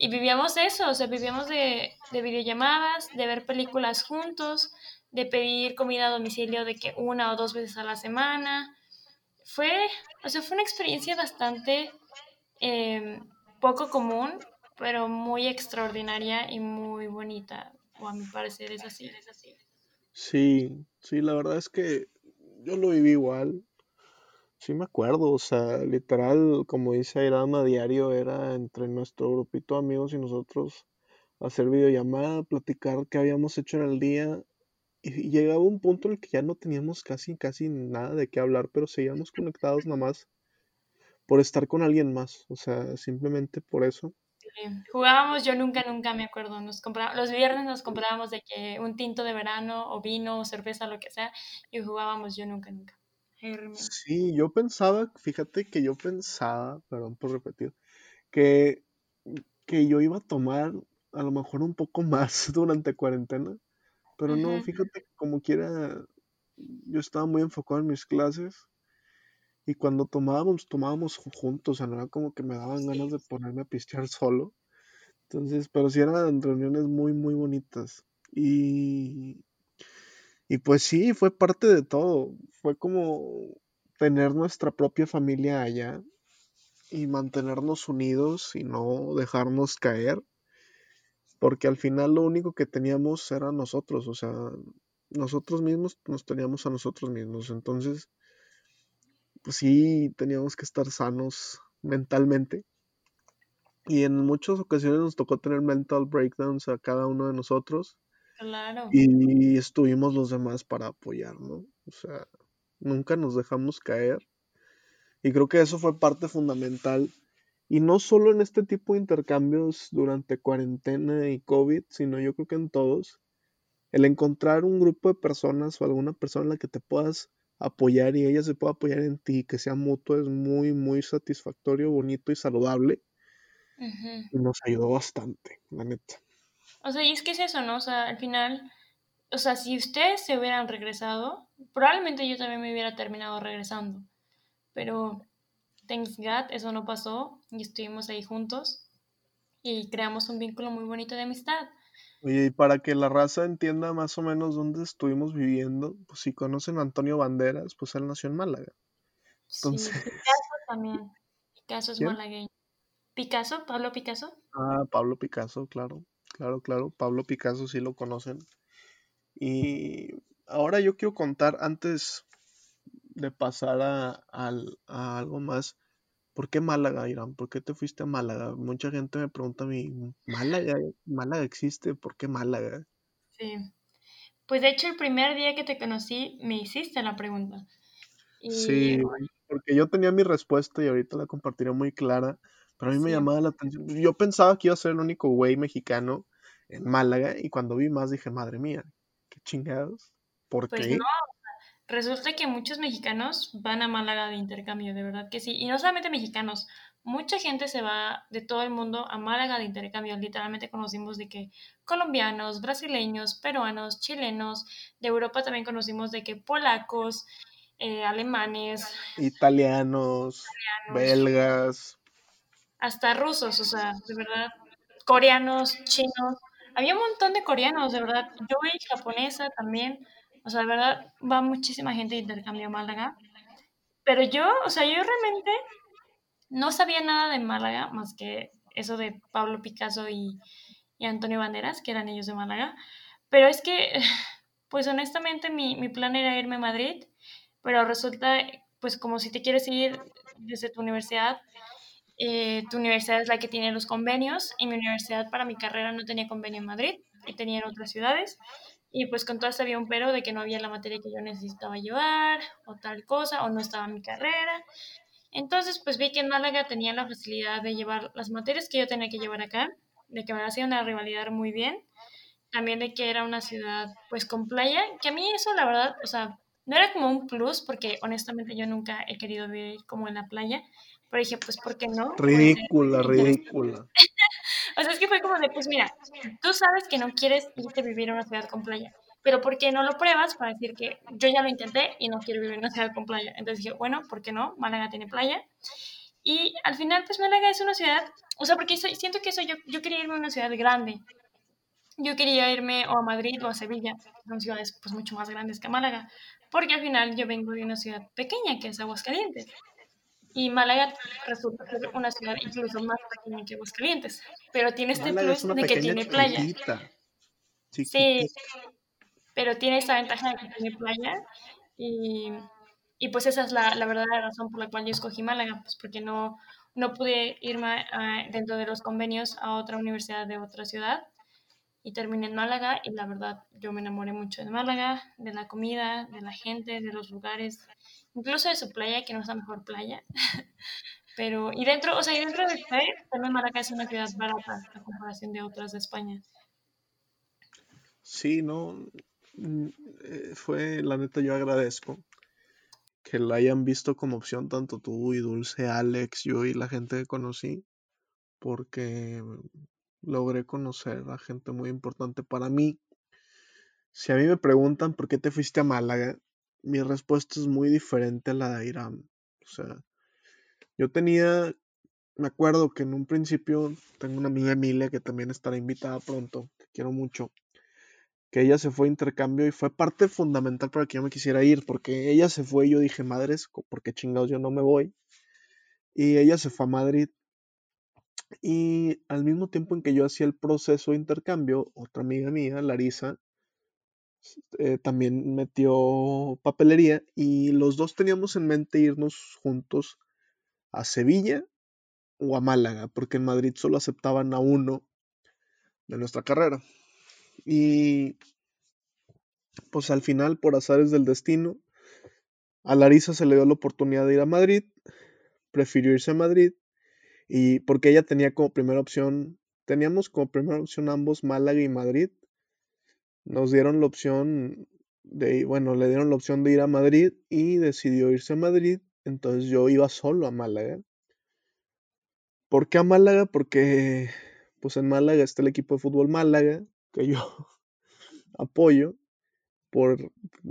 y vivíamos eso. O sea, vivíamos de, de videollamadas, de ver películas juntos, de pedir comida a domicilio de que una o dos veces a la semana. Fue, o sea, fue una experiencia bastante... Eh, poco común, pero muy extraordinaria y muy bonita, o a mi parecer es así. Es así. Sí, sí, la verdad es que yo lo viví igual. Sí me acuerdo, o sea, literal, como dice Airama, diario era entre nuestro grupito de amigos y nosotros hacer videollamada, platicar qué habíamos hecho en el día. Y llegaba un punto en el que ya no teníamos casi, casi nada de qué hablar, pero seguíamos conectados nada más por estar con alguien más, o sea, simplemente por eso. Jugábamos, yo nunca, nunca me acuerdo, nos los viernes nos comprábamos de que un tinto de verano o vino o cerveza, lo que sea, y jugábamos yo nunca, nunca. Sí, yo pensaba, fíjate que yo pensaba, perdón por repetir, que, que yo iba a tomar a lo mejor un poco más durante cuarentena, pero no, fíjate, como quiera, yo estaba muy enfocado en mis clases y cuando tomábamos, tomábamos juntos, o sea, no era como que me daban ganas de ponerme a pistear solo. Entonces, pero sí eran reuniones muy, muy bonitas. Y, y pues sí, fue parte de todo. Fue como tener nuestra propia familia allá y mantenernos unidos y no dejarnos caer. Porque al final lo único que teníamos era nosotros, o sea, nosotros mismos nos teníamos a nosotros mismos. Entonces, pues sí teníamos que estar sanos mentalmente. Y en muchas ocasiones nos tocó tener mental breakdowns a cada uno de nosotros. Claro. Y estuvimos los demás para apoyar, ¿no? O sea, nunca nos dejamos caer. Y creo que eso fue parte fundamental. Y no solo en este tipo de intercambios durante cuarentena y COVID, sino yo creo que en todos. El encontrar un grupo de personas o alguna persona en la que te puedas apoyar y ella se puede apoyar en ti, que sea mutuo, es muy, muy satisfactorio, bonito y saludable. Y nos ayudó bastante, la neta. O sea, y es que es eso, ¿no? O sea, al final, o sea, si ustedes se hubieran regresado, probablemente yo también me hubiera terminado regresando. Pero, thanks God, eso no pasó y estuvimos ahí juntos y creamos un vínculo muy bonito de amistad. Oye, y para que la raza entienda más o menos dónde estuvimos viviendo, pues si conocen a Antonio Banderas, pues él nació en Málaga. Entonces... Sí, también. Picasso es ¿Quién? malagueño. ¿Picasso? ¿Pablo Picasso? Ah, Pablo Picasso, claro, claro, claro. Pablo Picasso sí lo conocen. Y ahora yo quiero contar, antes de pasar a, a algo más, ¿por qué Málaga, Irán? ¿Por qué te fuiste a Málaga? Mucha gente me pregunta a mí, ¿Málaga? ¿Málaga existe? ¿Por qué Málaga? Sí. Pues de hecho el primer día que te conocí me hiciste la pregunta. Y Sí, porque yo tenía mi respuesta y ahorita la compartiré muy clara, pero a mí me llamaba la atención. Yo pensaba que iba a ser el único güey mexicano en Málaga y cuando vi más dije, madre mía, qué chingados, ¿por pues no, qué? resulta que muchos mexicanos van a Málaga de intercambio, de verdad que sí. Y no solamente mexicanos, mucha gente se va de todo el mundo a Málaga de intercambio. Literalmente conocimos de que colombianos, brasileños, peruanos, chilenos, de Europa también conocimos de que polacos, eh, alemanes, Italianos, nos- belgas, hasta rusos, o sea, de verdad, coreanos, chinos. Había un montón de coreanos, de verdad. Yo vi japonesa también. O sea, de verdad, va muchísima gente de intercambio a Málaga. Pero yo, o sea, yo realmente no sabía nada de Málaga, más que eso de Pablo Picasso y, y Antonio Banderas, que eran ellos de Málaga. Pero es que, pues honestamente, mi, mi plan era irme a Madrid, pero resulta, pues como si te quieres ir desde tu universidad, eh, tu universidad es la que tiene los convenios y mi universidad para mi carrera no tenía convenio en Madrid y tenía en otras ciudades. Y pues con todo esto había un pero de que no había la materia que yo necesitaba llevar o tal cosa o no estaba en mi carrera. Entonces pues vi que en Málaga tenía la facilidad de llevar las materias que yo tenía que llevar acá, de que me hacía una rivalidad muy bien. También de que era una ciudad pues con playa, que a mí eso la verdad, o sea, no era como un plus porque honestamente yo nunca he querido vivir como en la playa, pero dije pues ¿por qué no? Ridícula, ridícula. O sea, es que fue como de, pues mira, tú sabes que no quieres irte a vivir en una ciudad con playa, pero ¿por qué no lo pruebas para decir que yo ya lo intenté y no quiero vivir en una ciudad con playa? Entonces dije, bueno, ¿por qué no? Málaga tiene playa. Y al final, pues Málaga es una ciudad, o sea, porque soy- siento que eso yo, yo quería irme a una ciudad grande. Yo quería irme o a Madrid o a Sevilla, son ciudades pues mucho más grandes que Málaga, porque al final yo vengo de una ciudad pequeña que es Aguascalientes. Y Málaga resulta ser una ciudad incluso más pequeña que Aguascalientes, pero tiene este Málaga plus de que tiene playa. Sí, pero tiene esa ventaja de que tiene playa y, y pues esa es la, la verdadera razón por la cual yo escogí Málaga, pues porque no, no pude irme a- dentro de los convenios a otra universidad de otra ciudad y terminé en Málaga y la verdad yo me enamoré mucho de Málaga, de la comida, de la gente, de los lugares, incluso de su playa, que no es la mejor playa, pero y dentro, o sea, y dentro de España, también Málaga es una ciudad barata a comparación de otras de España. Sí, no, mm, eh, fue, la neta, yo agradezco que la hayan visto como opción tanto tú y Dulce, Alex, yo y la gente que conocí, porque logré conocer a gente muy importante para mí. Si a mí me preguntan por qué te fuiste a Málaga, mi respuesta es muy diferente a la de Irán. O sea, yo tenía, me acuerdo que en un principio tengo una amiga Emilia que también estará invitada pronto, que quiero mucho, que ella se fue a intercambio y fue parte fundamental para que yo me quisiera ir, porque ella se fue y yo dije, madres, ¿por qué chingados yo no me voy? Y ella se fue a Madrid y al mismo tiempo en que yo hacía el proceso de intercambio, otra amiga mía, Larisa, eh, también metió papelería y los dos teníamos en mente irnos juntos a Sevilla o a Málaga, porque en Madrid solo aceptaban a uno de nuestra carrera. Y pues al final, por azares del destino, a Larisa se le dio la oportunidad de ir a Madrid, prefirió irse a Madrid y porque ella tenía como primera opción, teníamos como primera opción ambos Málaga y Madrid, nos dieron la opción de, bueno, le dieron la opción de ir a Madrid y decidió irse a Madrid, entonces yo iba solo a Málaga. ¿Por qué a Málaga? Porque pues en Málaga está el equipo de fútbol Málaga, que yo apoyo, por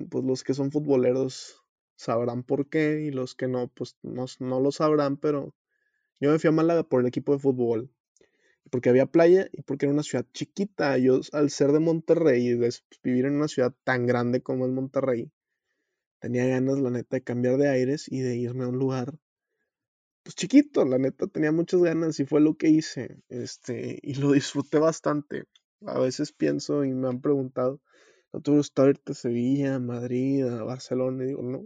pues los que son futboleros sabrán por qué y los que no, pues no, no lo sabrán, pero yo me fui a Málaga por el equipo de fútbol, porque había playa y porque era una ciudad chiquita. Yo al ser de Monterrey y de vivir en una ciudad tan grande como es Monterrey, tenía ganas, la neta, de cambiar de aires y de irme a un lugar pues chiquito, la neta tenía muchas ganas y fue lo que hice, este, y lo disfruté bastante. A veces pienso y me han preguntado, ¿no te gustó irte a Sevilla, Madrid, Barcelona? Y digo, no,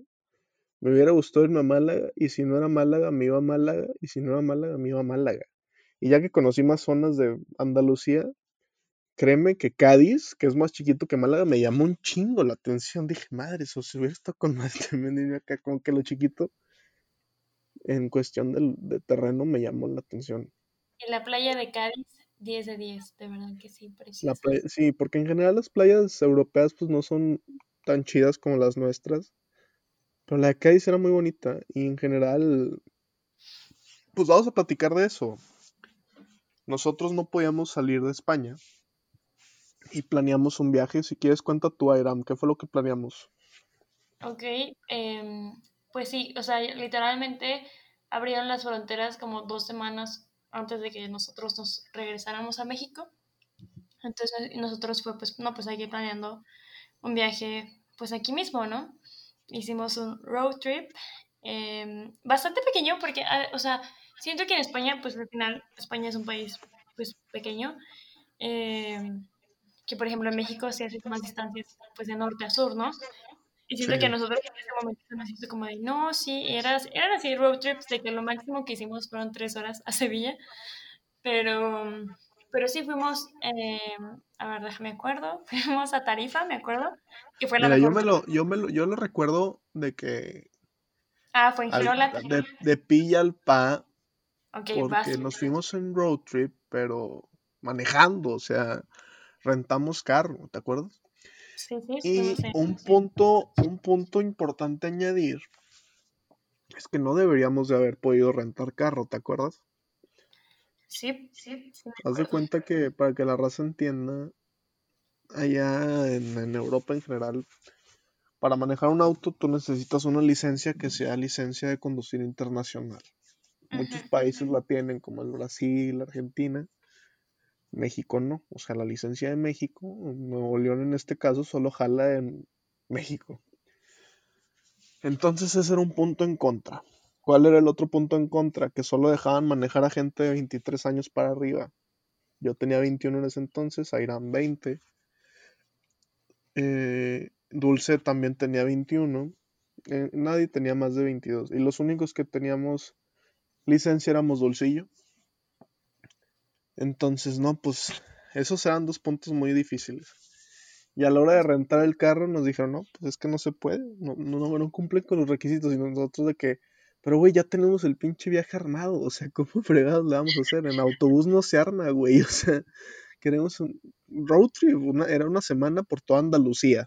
me hubiera gustado irme a Málaga y si no era Málaga, me iba a Málaga y si no era Málaga, me iba a Málaga. Y ya que conocí más zonas de Andalucía, créeme que Cádiz, que es más chiquito que Málaga, me llamó un chingo la atención. Dije, madre, eso si hubiera estado con más también acá, como que lo chiquito, en cuestión del, de terreno, me llamó la atención. En la playa de Cádiz, 10 de 10, de verdad que sí, La sí, porque en general las playas europeas pues no son tan chidas como las nuestras. Pero la de Cádiz era muy bonita y en general, pues vamos a platicar de eso. Nosotros no podíamos salir de España y planeamos un viaje. Si quieres, cuenta tú, Airam, ¿qué fue lo que planeamos? Ok, em, pues sí, o sea, literalmente abrieron las fronteras como dos semanas antes de que nosotros nos regresáramos a México. Entonces nosotros fue, pues, no, pues aquí planeando un viaje, pues aquí mismo, ¿no? Hicimos un road trip em, bastante pequeño porque, ah, o sea, siento que en España, pues al final, España es un país pues pequeño, em, que por ejemplo en México se hace más distancias pues de norte a sur, ¿no? Y siento que nosotros en ese momento nos hizo como de, no, sí, eran, eran así road trips de que lo máximo que hicimos fueron tres horas a Sevilla, pero, pero sí fuimos, eh, a ver, déjame acuerdo, fuimos a Tarifa, me acuerdo, que fue la Mira, yo me lo, yo me lo, yo lo recuerdo de que... Ah, fue en Girola. De, de Pilla al Pa, porque nos fuimos en road trip, pero manejando, o sea, rentamos carro, ¿te acuerdas? Sí, sí, y un punto, un punto importante a añadir es que no deberíamos de haber podido rentar carro, ¿te acuerdas? Sí, sí. sí Haz de cuenta que para que la raza entienda, allá en, Europa en general, para manejar un auto tú necesitas una licencia que sea licencia de conducir internacional. Muchos países la tienen, como el Brasil, Argentina. México no. O sea, la licencia de México, Nuevo León en este caso, solo jala en México. Entonces ese era un punto en contra. ¿Cuál era el otro punto en contra? Que solo dejaban manejar a gente de 23 años para arriba. Yo tenía 21 en ese entonces, Airan 20. Eh, Dulce también tenía 21. Eh, nadie tenía más de 22. Y los únicos que teníamos licencia éramos Dulcillo. Entonces, no, pues esos eran dos puntos muy difíciles. Y a la hora de rentar el carro nos dijeron, no, pues es que no se puede, no, no, no, no cumplen con los requisitos. Y nosotros de que, pero, güey, ya tenemos el pinche viaje armado. O sea, ¿cómo fregados le vamos a hacer? En autobús no se arma, güey. O sea, queremos un road trip. era una semana por toda Andalucía.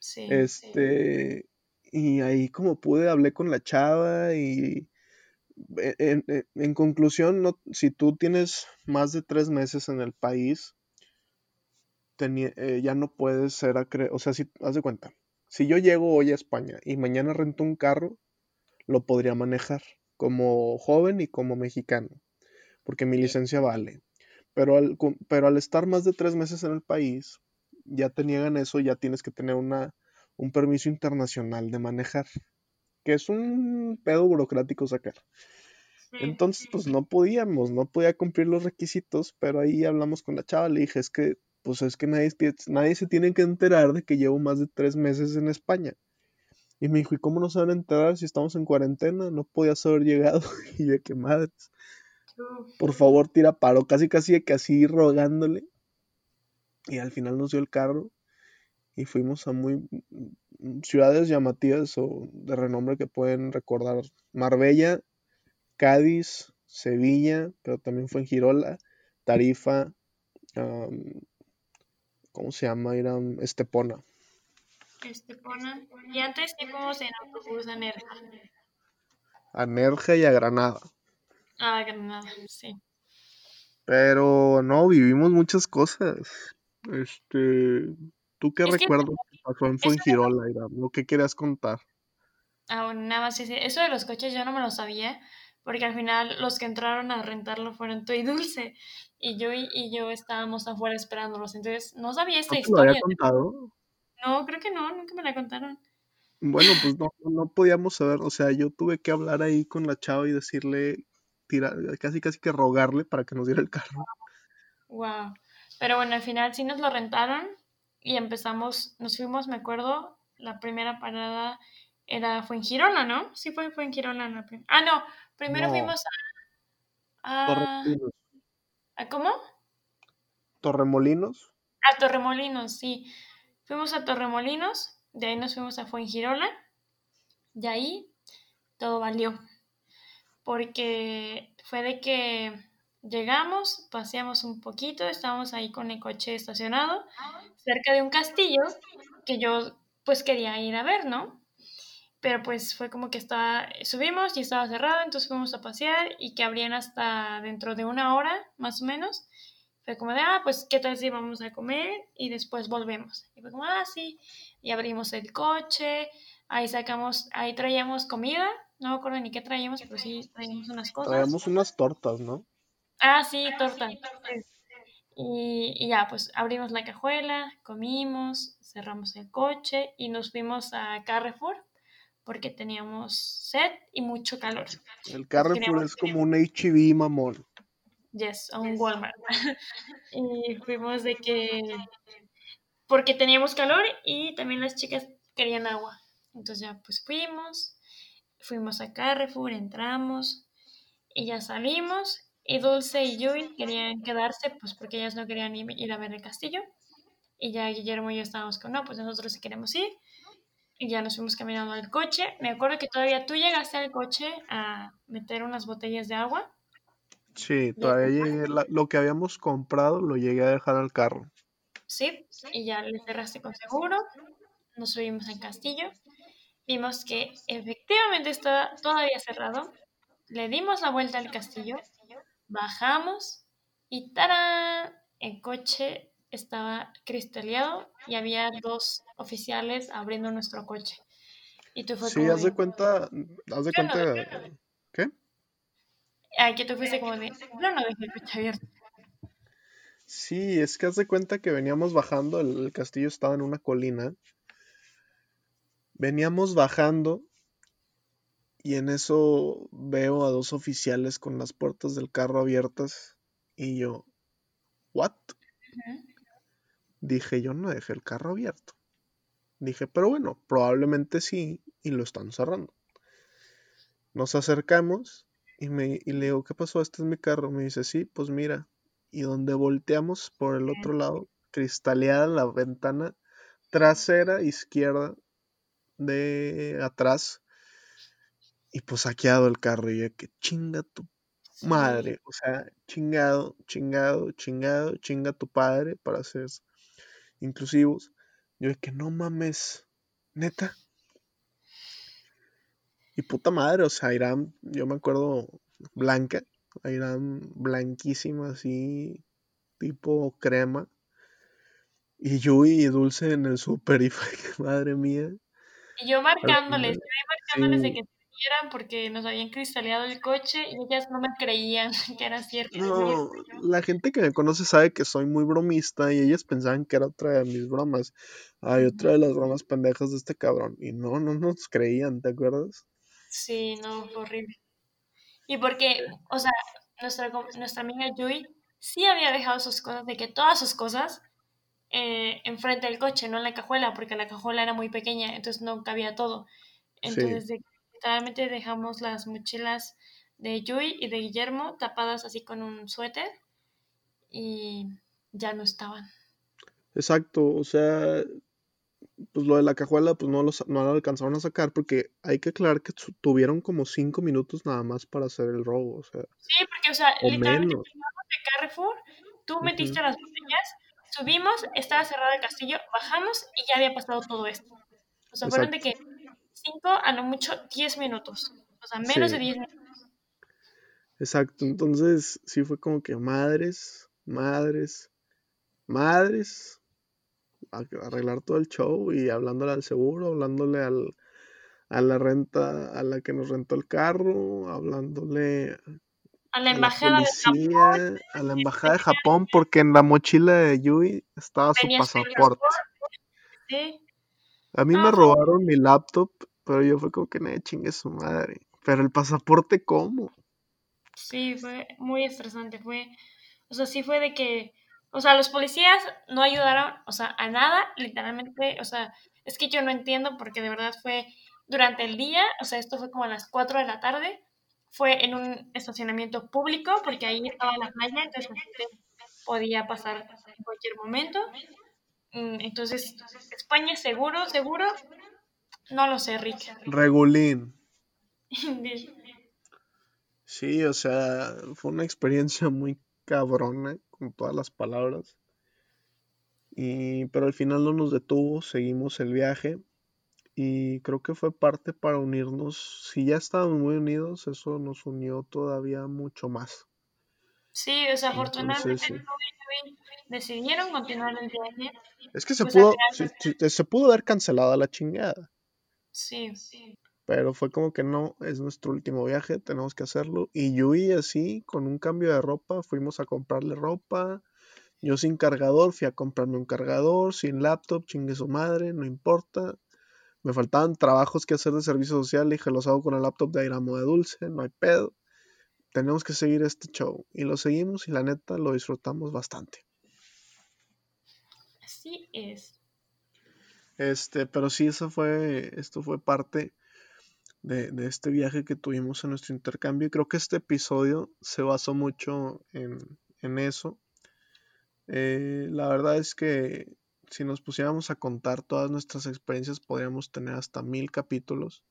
Sí. Este. Y ahí, como pude, hablé con la chava y. En, conclusión, no, si tú tienes más de tres meses en el país, eh, ya no puedes ser O sea, si, haz de cuenta. Si yo llego hoy a España y mañana rento un carro, lo podría manejar como joven y como mexicano, porque mi licencia vale. Pero al, pero al estar más de tres meses en el país, ya te niegan eso, ya tienes que tener una, un permiso internacional de manejar, que es un pedo burocrático sacar. Entonces, pues no podíamos, no podía cumplir los requisitos, pero ahí hablamos con la chava, le dije, es que, pues es que nadie, nadie se tiene que enterar de que llevo más de tres meses en España. Y me dijo, ¿y cómo no se van a enterar si estamos en cuarentena? No podías haber llegado. y de qué madres. Por favor, tira paro. Casi, casi que así rogándole. Y al final nos dio el carro. Y fuimos a muy ciudades llamativas o de renombre que pueden recordar. Marbella, Cádiz, Sevilla, pero también fue en Girola, Tarifa, ¿cómo se llama? Era Estepona. Estepona. Y antes fuimos en autobús a Nerja. A Nerja y a Granada. Ah, Granada, sí. Pero no, vivimos muchas cosas. Este, ¿tú qué recuerdas que pasó en Fuengirola, ¿Lo que querías contar? Ah, bueno, nada más, eso de los coches yo no me lo sabía, porque al final los que entraron a rentarlo fueron tú y Dulce, y yo y, yo estábamos afuera esperándolos, entonces no sabía esta historia. Lo había contado? No, creo que no, nunca me la contaron. Bueno, pues no, no podíamos saber, o sea, yo tuve que hablar ahí con la chava y decirle, tirar, casi casi que rogarle para que nos diera el carro. Wow. Pero bueno, al final sí nos lo rentaron y empezamos, nos fuimos, me acuerdo, la primera parada era fue en Girona, ¿no? Sí fue, fue en Girona la. Ah, no, primero No. fuimos a, a, Torremolinos. ¿a cómo? Torremolinos. A Torremolinos, sí. Fuimos a Torremolinos, de ahí nos fuimos a Fuengirola, de ahí todo valió. Porque fue de que llegamos, paseamos un poquito, estábamos ahí con el coche estacionado, cerca de un castillo que yo pues quería ir a ver, ¿no? Pero pues fue como que estaba, subimos y estaba cerrado, entonces fuimos a pasear y que abrían hasta dentro de una hora, más o menos. Fue como de, ah, pues, ¿qué tal si vamos a comer y después volvemos? Y fue como, ah, sí. Y abrimos el coche, ahí sacamos, ahí traíamos comida, no me acuerdo ni qué traíamos, pero sí traíamos unas cosas. Traíamos unas tortas, ¿no? Ah, sí, torta. Y, y ya, pues abrimos la cajuela, comimos, cerramos el coche y nos fuimos a Carrefour porque teníamos sed y mucho calor. El Carrefour Queríamos- es como un HB mamón. Yes, a un Walmart. y fuimos de que. Porque teníamos calor y también las chicas querían agua. Entonces ya pues fuimos, fuimos a Carrefour, entramos y ya salimos. Y Dulce y Yui querían quedarse, pues porque ellas no querían ir ir a ver el castillo. Y ya Guillermo y yo estábamos con, no, pues nosotros sí queremos ir. Y ya nos fuimos caminando al coche. Me acuerdo que todavía tú llegaste al coche a meter unas botellas de agua. Sí, todavía llegué, la- lo que habíamos comprado lo llegué a dejar al carro. Sí, y ya le cerraste con seguro. Nos subimos al castillo. Vimos que efectivamente estaba todavía cerrado. Le dimos la vuelta al castillo. Bajamos y ¡tarán! El coche estaba cristaleado y había dos oficiales abriendo nuestro coche. Y tú fue Sí, como haz de cuenta, haz de no cuenta, ¿qué? Ay, que tú fuiste como de, yo no dejé el coche abierto. Sí, es que haz de cuenta que veníamos bajando, el, el castillo estaba en una colina. Veníamos bajando y en eso veo a dos oficiales con las puertas del carro abiertas y yo, ¿what? Dije, yo no dejé el carro abierto. Dije, pero bueno, probablemente sí y lo están cerrando. Nos acercamos y, me, y le digo, ¿qué pasó? Este es mi carro. Me dice, sí, pues mira. Y donde volteamos por el otro lado, cristaleada la ventana trasera izquierda de atrás y pues saqueado el carro. Y yo, que chinga tu madre. O sea, chingado, chingado, chingado, chinga tu padre para ser inclusivos. Yo de que no mames, neta. Y puta madre, o sea, Irán, yo me acuerdo, blanca, Irán blanquísima, así, tipo crema. Y Yui y Dulce en el súper, y fue que madre mía. Y yo marcándoles, yo marcándoles de que se vieran porque nos habían cristaleado el coche y ellas no me creían que era cierto. No, la gente que me conoce sabe que soy muy bromista y ellas pensaban que era otra de mis bromas. Ay, otra de las bromas pendejas de este cabrón. Y no, no nos creían, ¿te acuerdas? Sí, no, fue horrible. Y porque, o sea, nuestra, nuestra amiga Yui sí había dejado sus cosas, de que todas sus cosas eh, enfrente del coche, no en la cajuela, porque la cajuela era muy pequeña, entonces no cabía todo. Sí. Entonces, de- literalmente dejamos las mochilas de Yui y de Guillermo tapadas así con un suéter y ya no estaban. Exacto, o sea, pues lo de la cajuela, pues no lo, sa- no lo alcanzaron a sacar porque hay que aclarar que tu- tuvieron como cinco minutos nada más para hacer el robo, o sea, Sí, porque, o sea, o literalmente menos. de Carrefour, tú metiste las botellas, subimos, estaba cerrado el castillo, bajamos y ya había pasado todo esto. O sea, fueron de que 5 a lo mucho 10 minutos. O sea, menos de Sí, 10 minutos. exacto. Entonces, sí fue como que madres, madres, madres, arreglar todo el show y hablándole al seguro, hablándole al, a la renta, a la que nos rentó el carro, hablándole A la a la embajada de Japón policía, a la embajada de Japón, porque en la mochila de Yui estaba su pasaporte. A mí me robaron mi laptop, pero yo fue como que nadie chingue su madre. Pero el pasaporte, ¿cómo? Sí, fue muy estresante. Fue, o sea, sí fue de que, o sea, los policías no ayudaron, o sea, a nada, literalmente, o sea, es que yo no entiendo porque de verdad fue durante el día, o sea, esto fue como a las 4 de la tarde, fue en un estacionamiento público porque ahí estaba la playa, entonces la gente podía pasar en cualquier momento. Mm, entonces, España seguro, seguro, no lo sé, Rick. Regulín. Sí, o sea, fue una experiencia muy cabrona con todas las palabras. Y, pero al final no nos detuvo, seguimos el viaje y creo que fue parte para unirnos. Si ya estábamos muy unidos, eso nos unió todavía mucho más. Sí, desafortunadamente decidieron continuar el viaje. Es que se pues, pudo, se pudo haber cancelado la chingada. Sí, sí. Pero fue como que no, es nuestro último viaje, tenemos que hacerlo. Y Yui así, con un cambio de ropa, fuimos a comprarle ropa. Yo sin cargador, fui a comprarme un cargador, sin laptop, chingue su madre, no importa. Me faltaban trabajos que hacer de servicio social, dije, los hago con el laptop de Airamo de Dulce, no hay pedo. Tenemos que seguir este show. Y lo seguimos y la neta lo disfrutamos bastante. Así es. Este, pero sí, eso fue, esto fue parte de, este viaje que tuvimos en nuestro intercambio. Y creo que este episodio se basó mucho en, eso. Eh, la verdad es que si nos pusiéramos a contar todas nuestras experiencias, podríamos tener hasta mil capítulos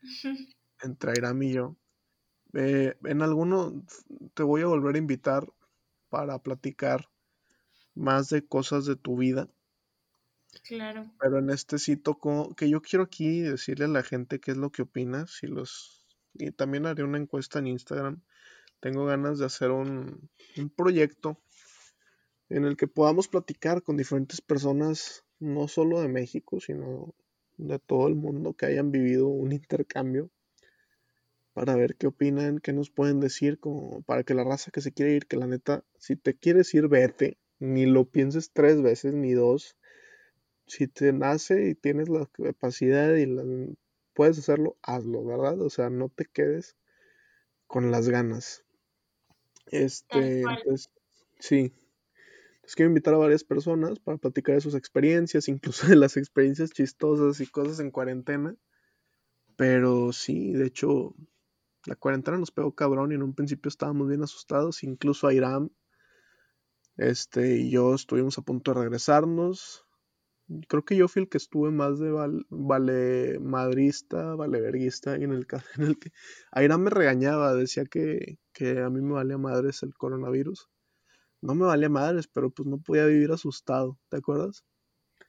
entre Airam y yo. Eh, en alguno te voy a volver a invitar para platicar más de cosas de tu vida. Claro. Pero en este sí tocó, que yo quiero aquí decirle a la gente qué es lo que opinas y los y también haré una encuesta en Instagram. Tengo ganas de hacer un, un proyecto en el que podamos platicar con diferentes personas, no solo de México, sino de todo el mundo que hayan vivido un intercambio, para ver qué opinan, qué nos pueden decir, como para que la raza que se quiere ir, que la neta, si te quieres ir, vete, ni lo pienses tres veces, ni dos, si te nace y tienes la capacidad y puedes hacerlo, hazlo, ¿verdad? O sea, no te quedes con las ganas. Este, entonces, sí. Entonces quiero invitar a varias personas para platicar de sus experiencias, incluso de las experiencias chistosas y cosas en cuarentena. Pero sí, de hecho, la cuarentena nos pegó cabrón y en un principio estábamos bien asustados. Incluso a Iram este, y yo estuvimos a punto de regresarnos creo que yo fui el que estuve más de vale madrista, vale verguista, en el caso en el que Aira me regañaba, decía que, que a mí me valía madres el coronavirus. No me valía madres, pero pues no podía vivir asustado, ¿te acuerdas?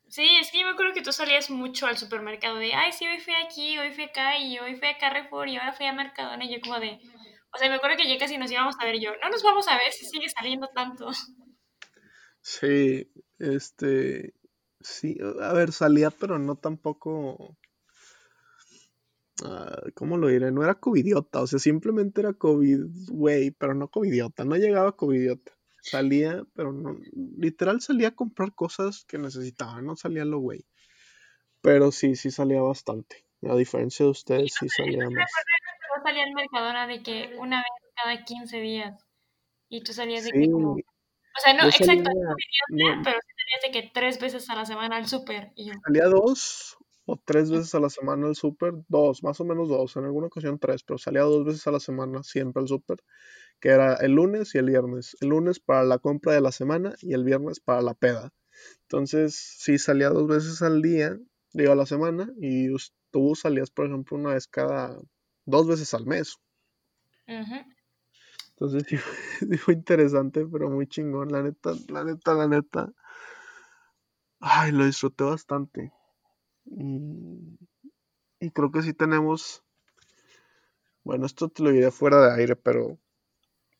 Sí, es que yo me acuerdo que tú salías mucho al supermercado de, ay, sí, hoy fui aquí, hoy fui acá, y hoy fui a Carrefour, y ahora fui a Mercadona, y yo como de, o sea, me acuerdo que ya casi nos íbamos a ver yo, no nos vamos a ver si sigue saliendo tanto. Sí, este, Sí, a ver, salía, pero no tampoco. Ah, ¿Cómo lo diré? No era covidiota, o sea, simplemente era COVID, güey, pero no covidiota, no llegaba covidiota. Salía, pero no, literal salía a comprar cosas que necesitaba, no salía lo güey. Pero sí, sí salía bastante. A diferencia de ustedes, sí salía más. Yo salía al Mercadona de que una vez cada 15 días. Y tú salías de que como. O sea, no, exacto, no, pero de que tres veces a la semana al súper. Y yo... Salía dos o tres veces a la semana al súper, dos, más o menos dos, en alguna ocasión tres, pero salía dos veces a la semana siempre al súper, que era el lunes y el viernes. El lunes para la compra de la semana y el viernes para la peda. Entonces, sí salía dos veces al día, digo a la semana, y tú salías, por ejemplo, una vez cada, dos veces al mes. Entonces sí, fue interesante, pero muy chingón, la neta, la neta, la neta. Ay, lo disfruté bastante. Y, creo que sí tenemos. Bueno, esto te lo diré fuera de aire, pero.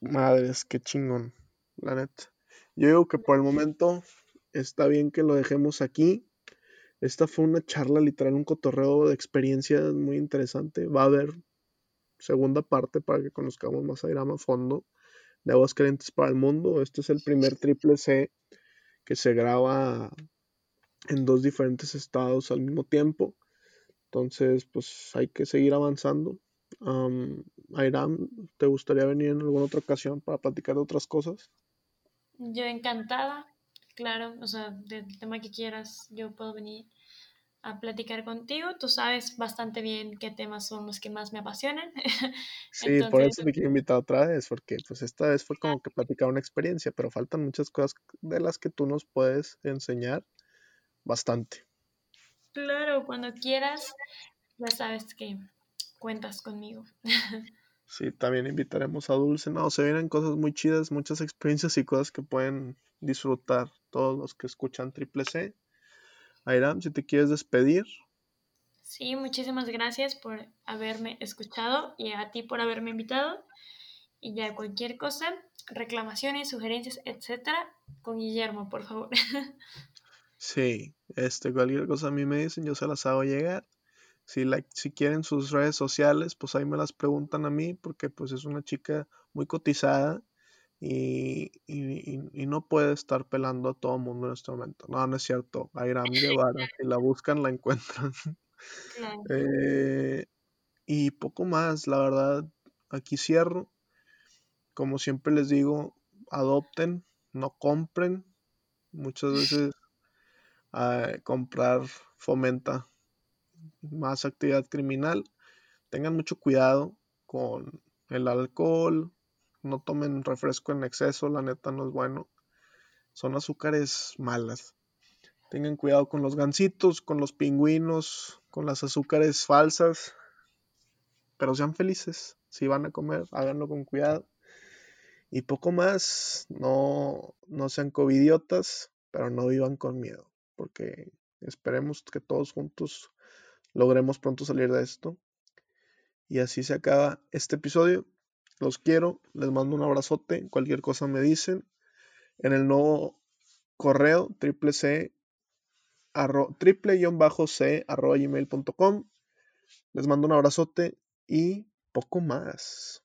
Madres, qué chingón. La neta. Yo digo que por el momento está bien que lo dejemos aquí. Esta fue una charla literal, un cotorreo de experiencias muy interesante. Va a haber segunda parte para que conozcamos más a Irama a fondo de Aguas Calientes para el Mundo. Este es el primer triple C que se graba en dos diferentes estados al mismo tiempo. Entonces, pues hay que seguir avanzando. Um, Airam, ¿te gustaría venir en alguna otra ocasión para platicar de otras cosas? Yo encantada, claro, o sea, del tema que quieras, yo puedo venir a platicar contigo. Tú sabes bastante bien qué temas son los que más me apasionan. Sí, por eso te quiero invitar otra vez, porque pues esta vez fue como que platicar una experiencia, pero faltan muchas cosas de las que tú nos puedes enseñar bastante. Claro, cuando quieras, ya sabes que cuentas conmigo. Sí, también invitaremos a Dulce. No, se vienen cosas muy chidas, muchas experiencias y cosas que pueden disfrutar todos los que escuchan Triple C. Airam, si te quieres despedir. Sí, muchísimas gracias por haberme escuchado y a ti por haberme invitado. Y ya cualquier cosa, reclamaciones, sugerencias, etcétera, con Guillermo, por favor. Sí, este, cualquier cosa a mí me dicen, yo se las hago llegar. Si, like, si quieren sus redes sociales, pues ahí me las preguntan a mí, porque pues es una chica muy cotizada y, y, no puede estar pelando a todo el mundo en este momento. No, no es cierto. Airam Guevara, si la buscan, la encuentran. Eh, y poco más, la verdad, aquí cierro. Como siempre les digo, adopten, no compren. Muchas veces comprar fomenta más actividad criminal. Tengan mucho cuidado con el alcohol, no tomen refresco en exceso, la neta no es bueno. Son azúcares malas. Tengan cuidado con los gansitos, con los pingüinos, con las azúcares falsas. Pero sean felices. Si van a comer, háganlo con cuidado. Y poco más, no, no sean covidiotas, pero no vivan con miedo. Porque esperemos que todos juntos logremos pronto salir de esto. Y así se acaba este episodio. Los quiero, les mando un abrazote. Cualquier cosa me dicen. En el nuevo correo triple c triple-c arroba gmail.com. Les mando un abrazote y poco más.